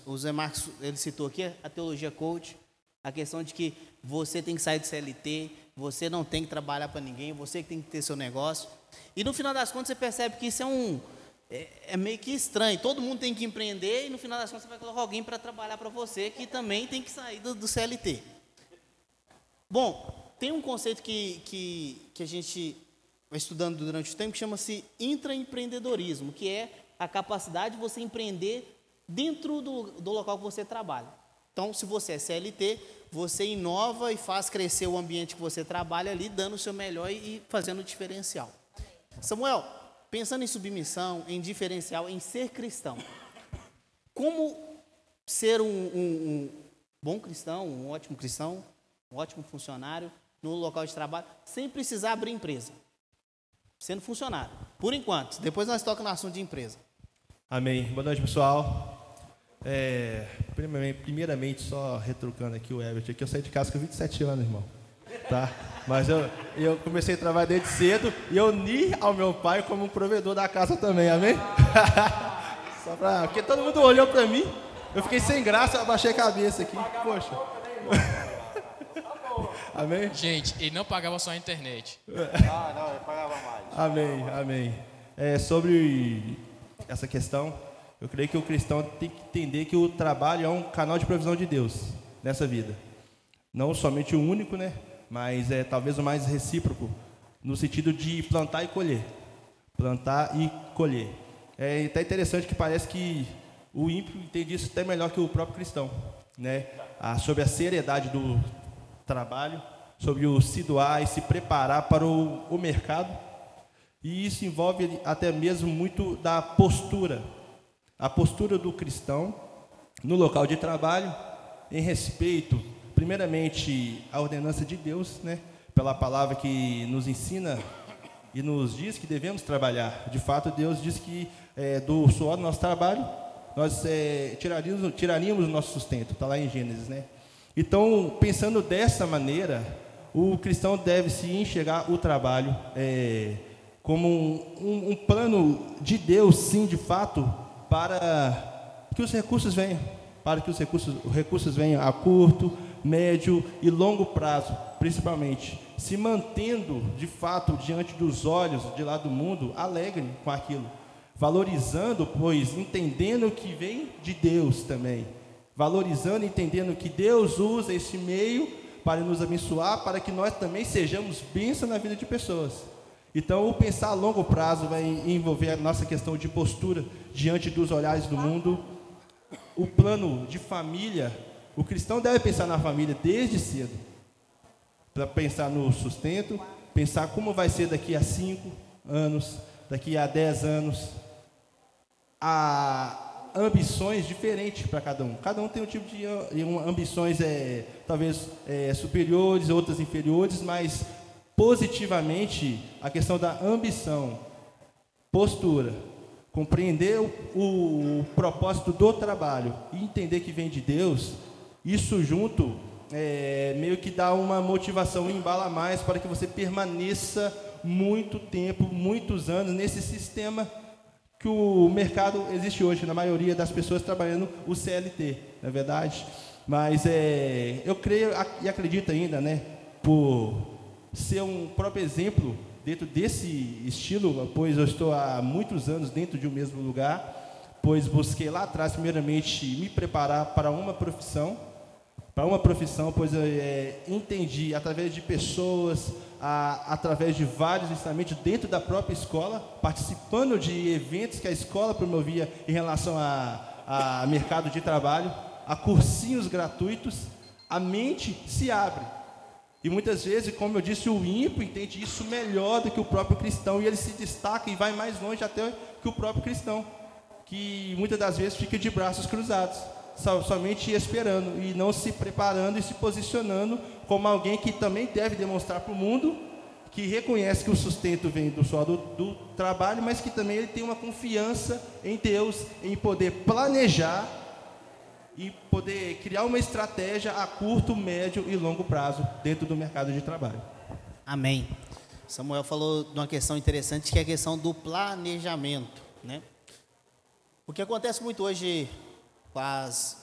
o Zé Marcos, ele citou aqui a teologia coach, a questão de que você tem que sair do CLT, você não tem que trabalhar para ninguém, você que tem que ter seu negócio. E no final das contas você percebe que isso é um, é, é, meio que estranho. Todo mundo tem que empreender e no final das contas você vai colocar alguém para trabalhar para você que também tem que sair do, do, CLT. Bom, tem um conceito que, que, que a gente vai estudando durante o tempo que chama-se intraempreendedorismo, que é a capacidade de você empreender dentro do, do local que você trabalha. Então, se você é CLT, você inova e faz crescer o ambiente que você trabalha ali, dando o seu melhor e, e fazendo o diferencial. Samuel, pensando em submissão, em diferencial, em ser cristão, como ser um, um, um bom cristão, um ótimo cristão, um ótimo funcionário no local de trabalho, sem precisar abrir empresa, sendo funcionário, por enquanto. Depois nós tocamos no assunto de empresa. Amém. Boa noite, pessoal. É, primeiramente, primeiramente, só retrucando aqui o Everett, aqui eu saí de casa com 27 anos, irmão. Tá? Mas eu, eu comecei a trabalhar desde cedo e eu uni ao meu pai como um provedor da casa também, amém? (laughs) Só pra, porque todo mundo olhou para mim, eu fiquei sem graça, abaixei a cabeça aqui. Poxa. (laughs) Amém? Gente, ele não pagava só a internet. Ah, não, ele pagava mais. Amém, amém. É, sobre essa questão, eu creio que o cristão tem que entender que o trabalho é um canal de provisão de Deus nessa vida. Não somente o único, né? Mas é talvez o mais recíproco, no sentido de plantar e colher. Plantar e colher. É até interessante que parece que o ímpio entende isso até melhor que o próprio cristão, né? Ah, sobre a seriedade do trabalho, sobre o se doar e se preparar para o, o mercado. E isso envolve até mesmo muito da postura, a postura do cristão no local de trabalho, em respeito primeiramente, a ordenança de Deus, né? Pela palavra que nos ensina e nos diz que devemos trabalhar. De fato, Deus diz que é, do suor do nosso trabalho nós é, tiraríamos, tiraríamos o nosso sustento, está lá em Gênesis, né? Então, pensando dessa maneira, o cristão deve se enxergar o trabalho é, como um, um, um, plano de Deus, sim, de fato, para que os recursos venham, para que os recursos, os recursos venham a curto, médio e longo prazo, principalmente, se mantendo de fato diante dos olhos de lá do mundo alegre com aquilo, valorizando, pois entendendo que vem de Deus também, valorizando, entendendo que Deus usa esse meio para nos abençoar, para que nós também sejamos bênção na vida de pessoas. Então, o pensar a longo prazo vai envolver a nossa questão de postura diante dos olhares do mundo, o plano de família o cristão deve pensar na família desde cedo, para pensar no sustento, pensar como vai ser daqui a cinco anos, daqui a dez anos. Há ambições diferentes para cada um. Cada um tem um tipo de ambições, é, talvez é, superiores, outras inferiores, mas positivamente a questão da ambição, postura, compreender o, o, o propósito do trabalho e entender que vem de Deus isso junto é, meio que dá uma motivação, embala mais para que você permaneça muito tempo, muitos anos nesse sistema que o mercado existe hoje, na maioria das pessoas trabalhando o CLT, não é verdade? Mas é, eu creio e acredito ainda, né, por ser um próprio exemplo dentro desse estilo, pois eu estou há muitos anos dentro de um mesmo lugar, pois busquei lá atrás, primeiramente, me preparar para uma profissão, para uma profissão, pois eu é, entendi através de pessoas, a, através de vários ensinamentos dentro da própria escola, participando de eventos que a escola promovia em relação a, a mercado de trabalho, a cursinhos gratuitos, a mente se abre. E muitas vezes, como eu disse, o ímpio entende isso melhor do que o próprio cristão e ele se destaca e vai mais longe até que o próprio cristão, que muitas das vezes fica de braços cruzados somente esperando e não se preparando e se posicionando como alguém que também deve demonstrar para o mundo que reconhece que o sustento vem do só do, do, trabalho, mas que também ele tem uma confiança em Deus, em poder planejar e poder criar uma estratégia a curto, médio e longo prazo dentro do mercado de trabalho. Amém. Samuel falou de uma questão interessante que é a questão do planejamento, né? O que acontece muito hoje com as,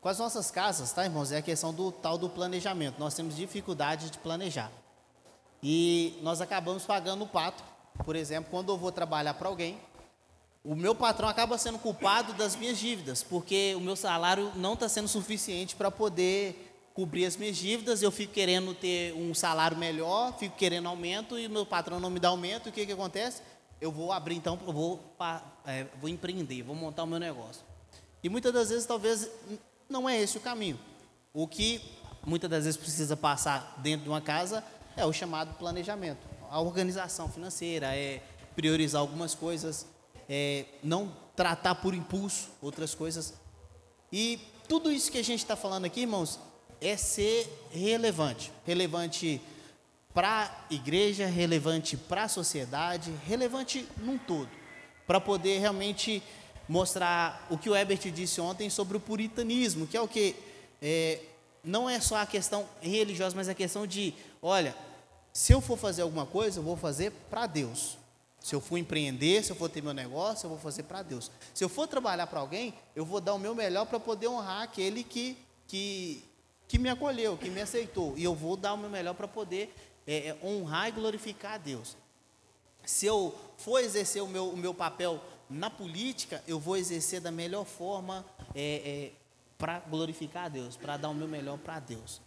com as nossas casas, tá, irmãos? É a questão do tal do planejamento. Nós temos dificuldade de planejar. E nós acabamos pagando o pato. Por exemplo, quando eu vou trabalhar para alguém, o meu patrão acaba sendo culpado das minhas dívidas, porque o meu salário não está sendo suficiente para poder cobrir as minhas dívidas. Eu fico querendo ter um salário melhor, fico querendo aumento e o meu patrão não me dá aumento. O que, que acontece? Eu vou abrir então, eu vou, é, vou empreender, vou montar o meu negócio. E muitas das vezes, talvez, não é esse o caminho. O que muitas das vezes precisa passar dentro de uma casa é o chamado planejamento. A organização financeira, é priorizar algumas coisas, é não tratar por impulso outras coisas. E tudo isso que a gente está falando aqui, irmãos, é ser relevante. Relevante para a igreja, relevante para a sociedade, relevante num todo. Para poder realmente mostrar o que o Ebert disse ontem sobre o puritanismo, que é o que é, não é só a questão religiosa, mas a questão de, olha, se eu for fazer alguma coisa, eu vou fazer para Deus. Se eu for empreender, se eu for ter meu negócio, eu vou fazer para Deus. Se eu for trabalhar para alguém, eu vou dar o meu melhor para poder honrar aquele que, que, que me acolheu, que me aceitou. E eu vou dar o meu melhor para poder é, é, honrar e glorificar a Deus. Se eu for exercer o meu, o meu papel na política eu vou exercer da melhor forma é, é, para glorificar a Deus, para dar o meu melhor para Deus.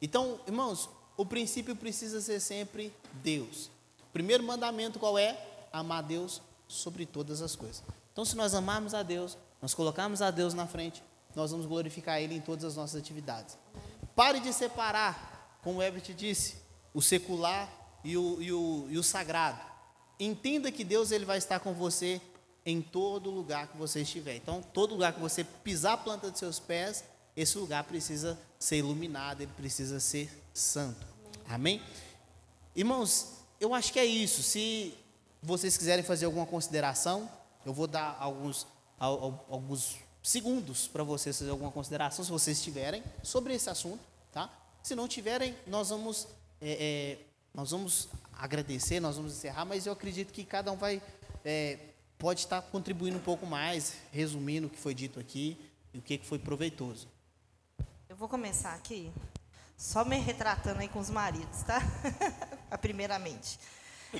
Então, irmãos, o princípio precisa ser sempre Deus. Primeiro mandamento qual é? Amar Deus sobre todas as coisas. Então, se nós amarmos a Deus, nós colocarmos a Deus na frente, nós vamos glorificar Ele em todas as nossas atividades. Pare de separar, como Ebert disse, o secular e o, e o, e o sagrado. Entenda que Deus ele vai estar com você em todo lugar que você estiver. Então, todo lugar que você pisar a planta de seus pés, esse lugar precisa ser iluminado, ele precisa ser santo. Amém? Irmãos, eu acho que é isso. Se vocês quiserem fazer alguma consideração, eu vou dar alguns alguns segundos para vocês fazer alguma consideração, se vocês tiverem, sobre esse assunto, tá? Se não tiverem, nós vamos, é, é, nós vamos agradecer, nós vamos encerrar, mas eu acredito que cada um vai, é, pode estar contribuindo um pouco mais, resumindo o que foi dito aqui e o que foi proveitoso. Eu vou começar aqui, só me retratando aí com os maridos, tá? (laughs) Primeiramente.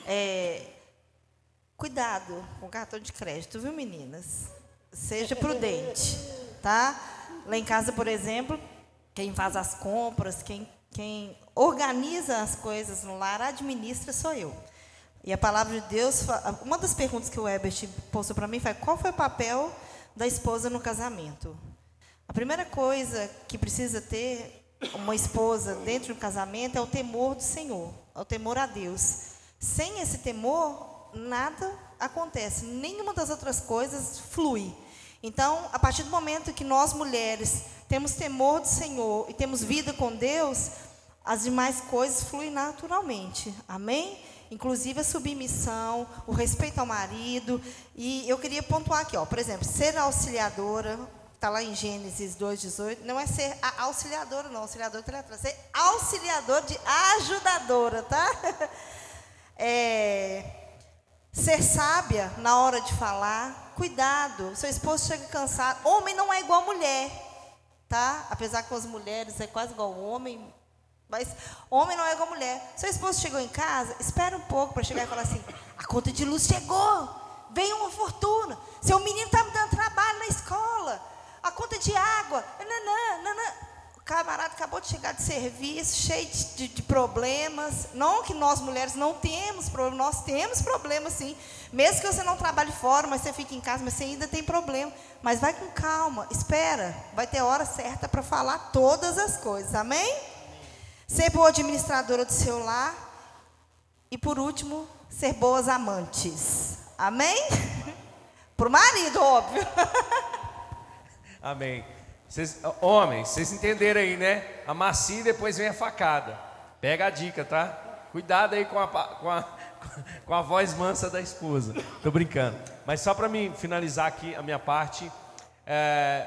É, cuidado com o cartão de crédito, viu, meninas? Seja prudente, tá? Lá em casa, por exemplo, quem faz as compras, quem, quem organiza as coisas no lar, administra, sou eu. E a palavra de Deus, uma das perguntas que o Ebert postou para mim foi: qual foi o papel da esposa no casamento? A primeira coisa que precisa ter uma esposa dentro do casamento é o temor do Senhor, é o temor a Deus. Sem esse temor, nada acontece, nenhuma das outras coisas flui. Então, a partir do momento que nós mulheres temos temor do Senhor e temos vida com Deus, as demais coisas fluem naturalmente. Amém? Inclusive a submissão, o respeito ao marido. E eu queria pontuar aqui, ó, por exemplo, ser auxiliadora, está lá em Gênesis 2,18, não é ser auxiliadora, não, auxiliadora é ser auxiliador de ajudadora, tá? (laughs) É, ser sábia na hora de falar, cuidado, seu esposo chega cansado. Homem não é igual mulher, tá? Apesar que as mulheres é quase igual homem, mas homem não é igual mulher. Seu esposo chegou em casa, espera um pouco para chegar e falar assim: a conta de luz chegou, veio uma fortuna. Seu menino está me dando trabalho na escola a conta de água, nanã, nanã. O camarada acabou de chegar de serviço, cheio de, de, problemas. Não que nós mulheres não temos problema, nós temos problemas sim. Mesmo que você não trabalhe fora, mas você fique em casa, mas você ainda tem problema. Mas vai com calma, espera, vai ter hora certa para falar todas as coisas, amém? Ser boa administradora do seu lar. E por último, ser boas amantes. Amém? (laughs) Para o marido, óbvio. (laughs) Amém. Cês, homens, vocês entenderam aí, né? A macia e depois vem a facada. Pega a dica, tá? Cuidado aí com a, com a, (laughs) com a voz mansa da esposa. Tô brincando. Mas só para mim finalizar aqui a minha parte, é,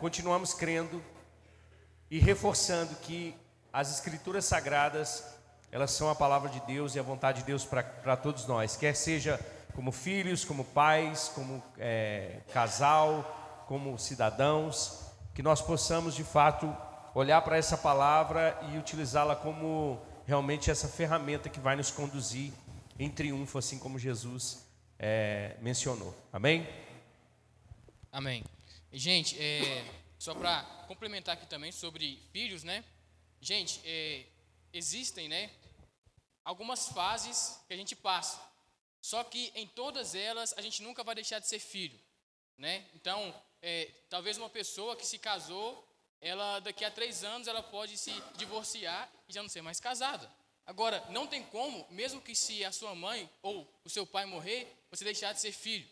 continuamos crendo e reforçando que as escrituras sagradas elas são a palavra de Deus e a vontade de Deus para todos nós, quer seja como filhos, como pais, como é, casal, como cidadãos, que nós possamos de fato olhar para essa palavra e utilizá-la como realmente essa ferramenta que vai nos conduzir em triunfo, assim como Jesus é, mencionou. Amém? Amém. Gente, é, só para complementar aqui também sobre filhos, né? Gente, é, existem, né? Algumas fases que a gente passa. Só que em todas elas a gente nunca vai deixar de ser filho, né? Então, é, talvez uma pessoa que se casou, ela daqui a três anos ela pode se divorciar e já não ser mais casada. Agora, não tem como, mesmo que se a sua mãe ou o seu pai morrer, você deixar de ser filho.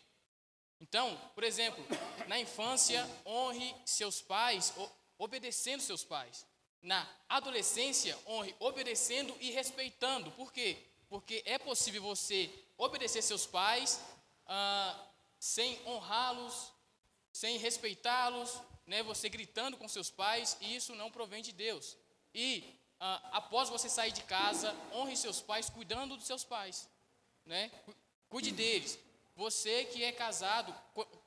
Então, por exemplo, na infância, honre seus pais, obedecendo seus pais. Na adolescência, honre obedecendo e respeitando. Por quê? Porque é possível você obedecer seus pais ah, sem honrá-los, sem respeitá-los, né, você gritando com seus pais, e isso não provém de Deus. E ah, após você sair de casa, honre seus pais cuidando dos seus pais, né? Cuide deles. Você que é casado,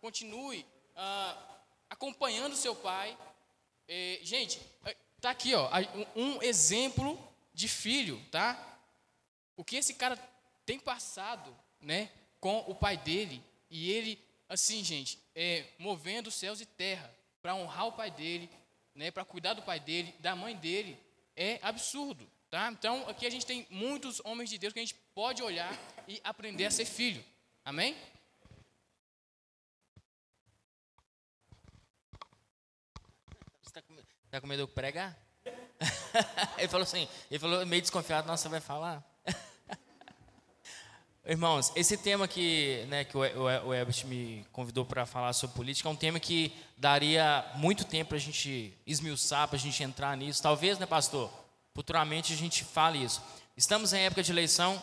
continue ah, acompanhando seu pai. É, gente, é, tá aqui, ó, um exemplo de filho, tá? O que esse cara tem passado, né, com o pai dele, e ele assim, gente, é, movendo céus e terra para honrar o pai dele, né, para cuidar do pai dele, da mãe dele, é absurdo. Tá? Então, aqui a gente tem muitos homens de Deus que a gente pode olhar e aprender a ser filho. Amém? Você tá de pregar? (laughs) ele falou assim, ele falou meio desconfiado, nossa, vai falar? (laughs) Irmãos, esse tema que, né, que o, Ebert me convidou para falar sobre política é um tema que daria muito tempo para a gente esmiuçar, para a gente entrar nisso. Talvez, né, pastor? Futuramente a gente fale isso. Estamos em época de eleição,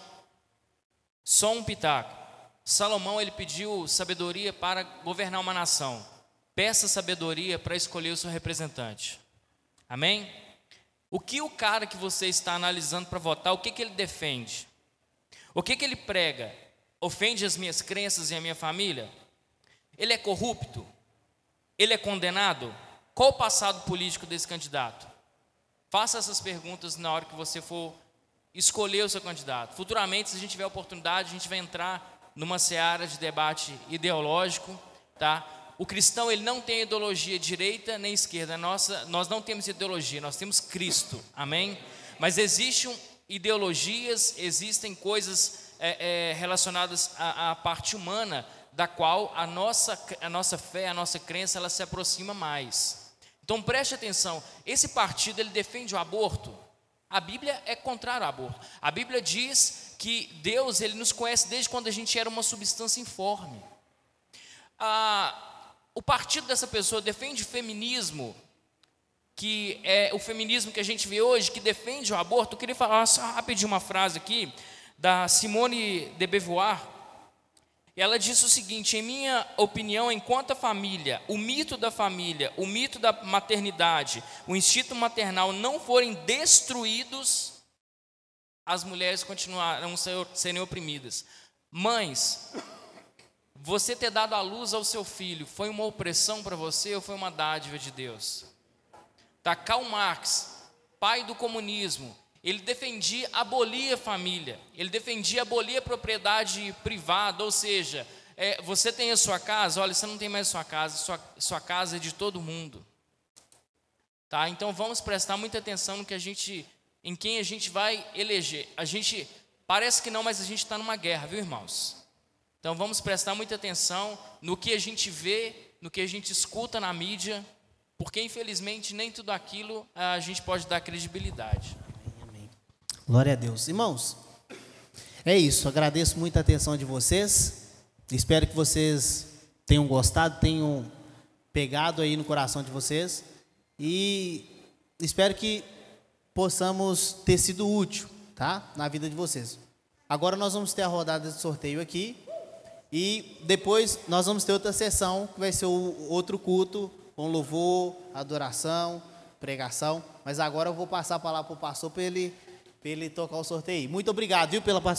só um pitaco. Salomão ele pediu sabedoria para governar uma nação. Peça sabedoria para escolher o seu representante. Amém? O que o cara que você está analisando para votar, o que, que ele defende? O que, que ele prega? Ofende as minhas crenças e a minha família? Ele é corrupto? Ele é condenado? Qual o passado político desse candidato? Faça essas perguntas na hora que você for escolher o seu candidato. Futuramente, se a gente tiver oportunidade, a gente vai entrar numa seara de debate ideológico, tá? O cristão ele não tem ideologia direita nem esquerda. Nossa, nós não temos ideologia, nós temos Cristo. Amém? Mas existem ideologias, existem coisas é, é, relacionadas à, à parte humana da qual a nossa, a nossa fé, a nossa crença, ela se aproxima mais. Então preste atenção, esse partido ele defende o aborto? A Bíblia é contrário ao aborto. A Bíblia diz que Deus ele nos conhece desde quando a gente era uma substância informe. Ah, o partido dessa pessoa defende feminismo, que é o feminismo que a gente vê hoje, que defende o aborto. Eu queria falar só rapidinho uma frase aqui da Simone de Beauvoir. Ela disse o seguinte: em minha opinião, enquanto a família, o mito da família, o mito da maternidade, o instinto maternal não forem destruídos, as mulheres continuarão sendo oprimidas. Mães, você ter dado a luz ao seu filho foi uma opressão para você ou foi uma dádiva de Deus? Tá, Karl Marx, pai do comunismo, ele defendia abolir a família, ele defendia abolir a propriedade privada, ou seja, é, você tem a sua casa, olha, você não tem mais a sua casa, sua, sua casa é de todo mundo. Tá? Então vamos prestar muita atenção no que a gente, em quem a gente vai eleger. A gente parece que não, mas a gente está numa guerra, viu, irmãos? Então vamos prestar muita atenção no que a gente vê, no que a gente escuta na mídia, porque infelizmente nem tudo aquilo a gente pode dar credibilidade. Amém. Glória a Deus. Irmãos, é isso. Agradeço muito a atenção de vocês. Espero que vocês tenham gostado, tenham pegado aí no coração de vocês. E espero que possamos ter sido útil, tá? Na vida de vocês. Agora nós vamos ter a rodada de sorteio aqui. E depois nós vamos ter outra sessão, que vai ser o outro culto, com louvor, adoração, pregação. Mas agora eu vou passar a palavra para o pastor para ele, ele tocar o sorteio. Muito obrigado, viu, pela participação.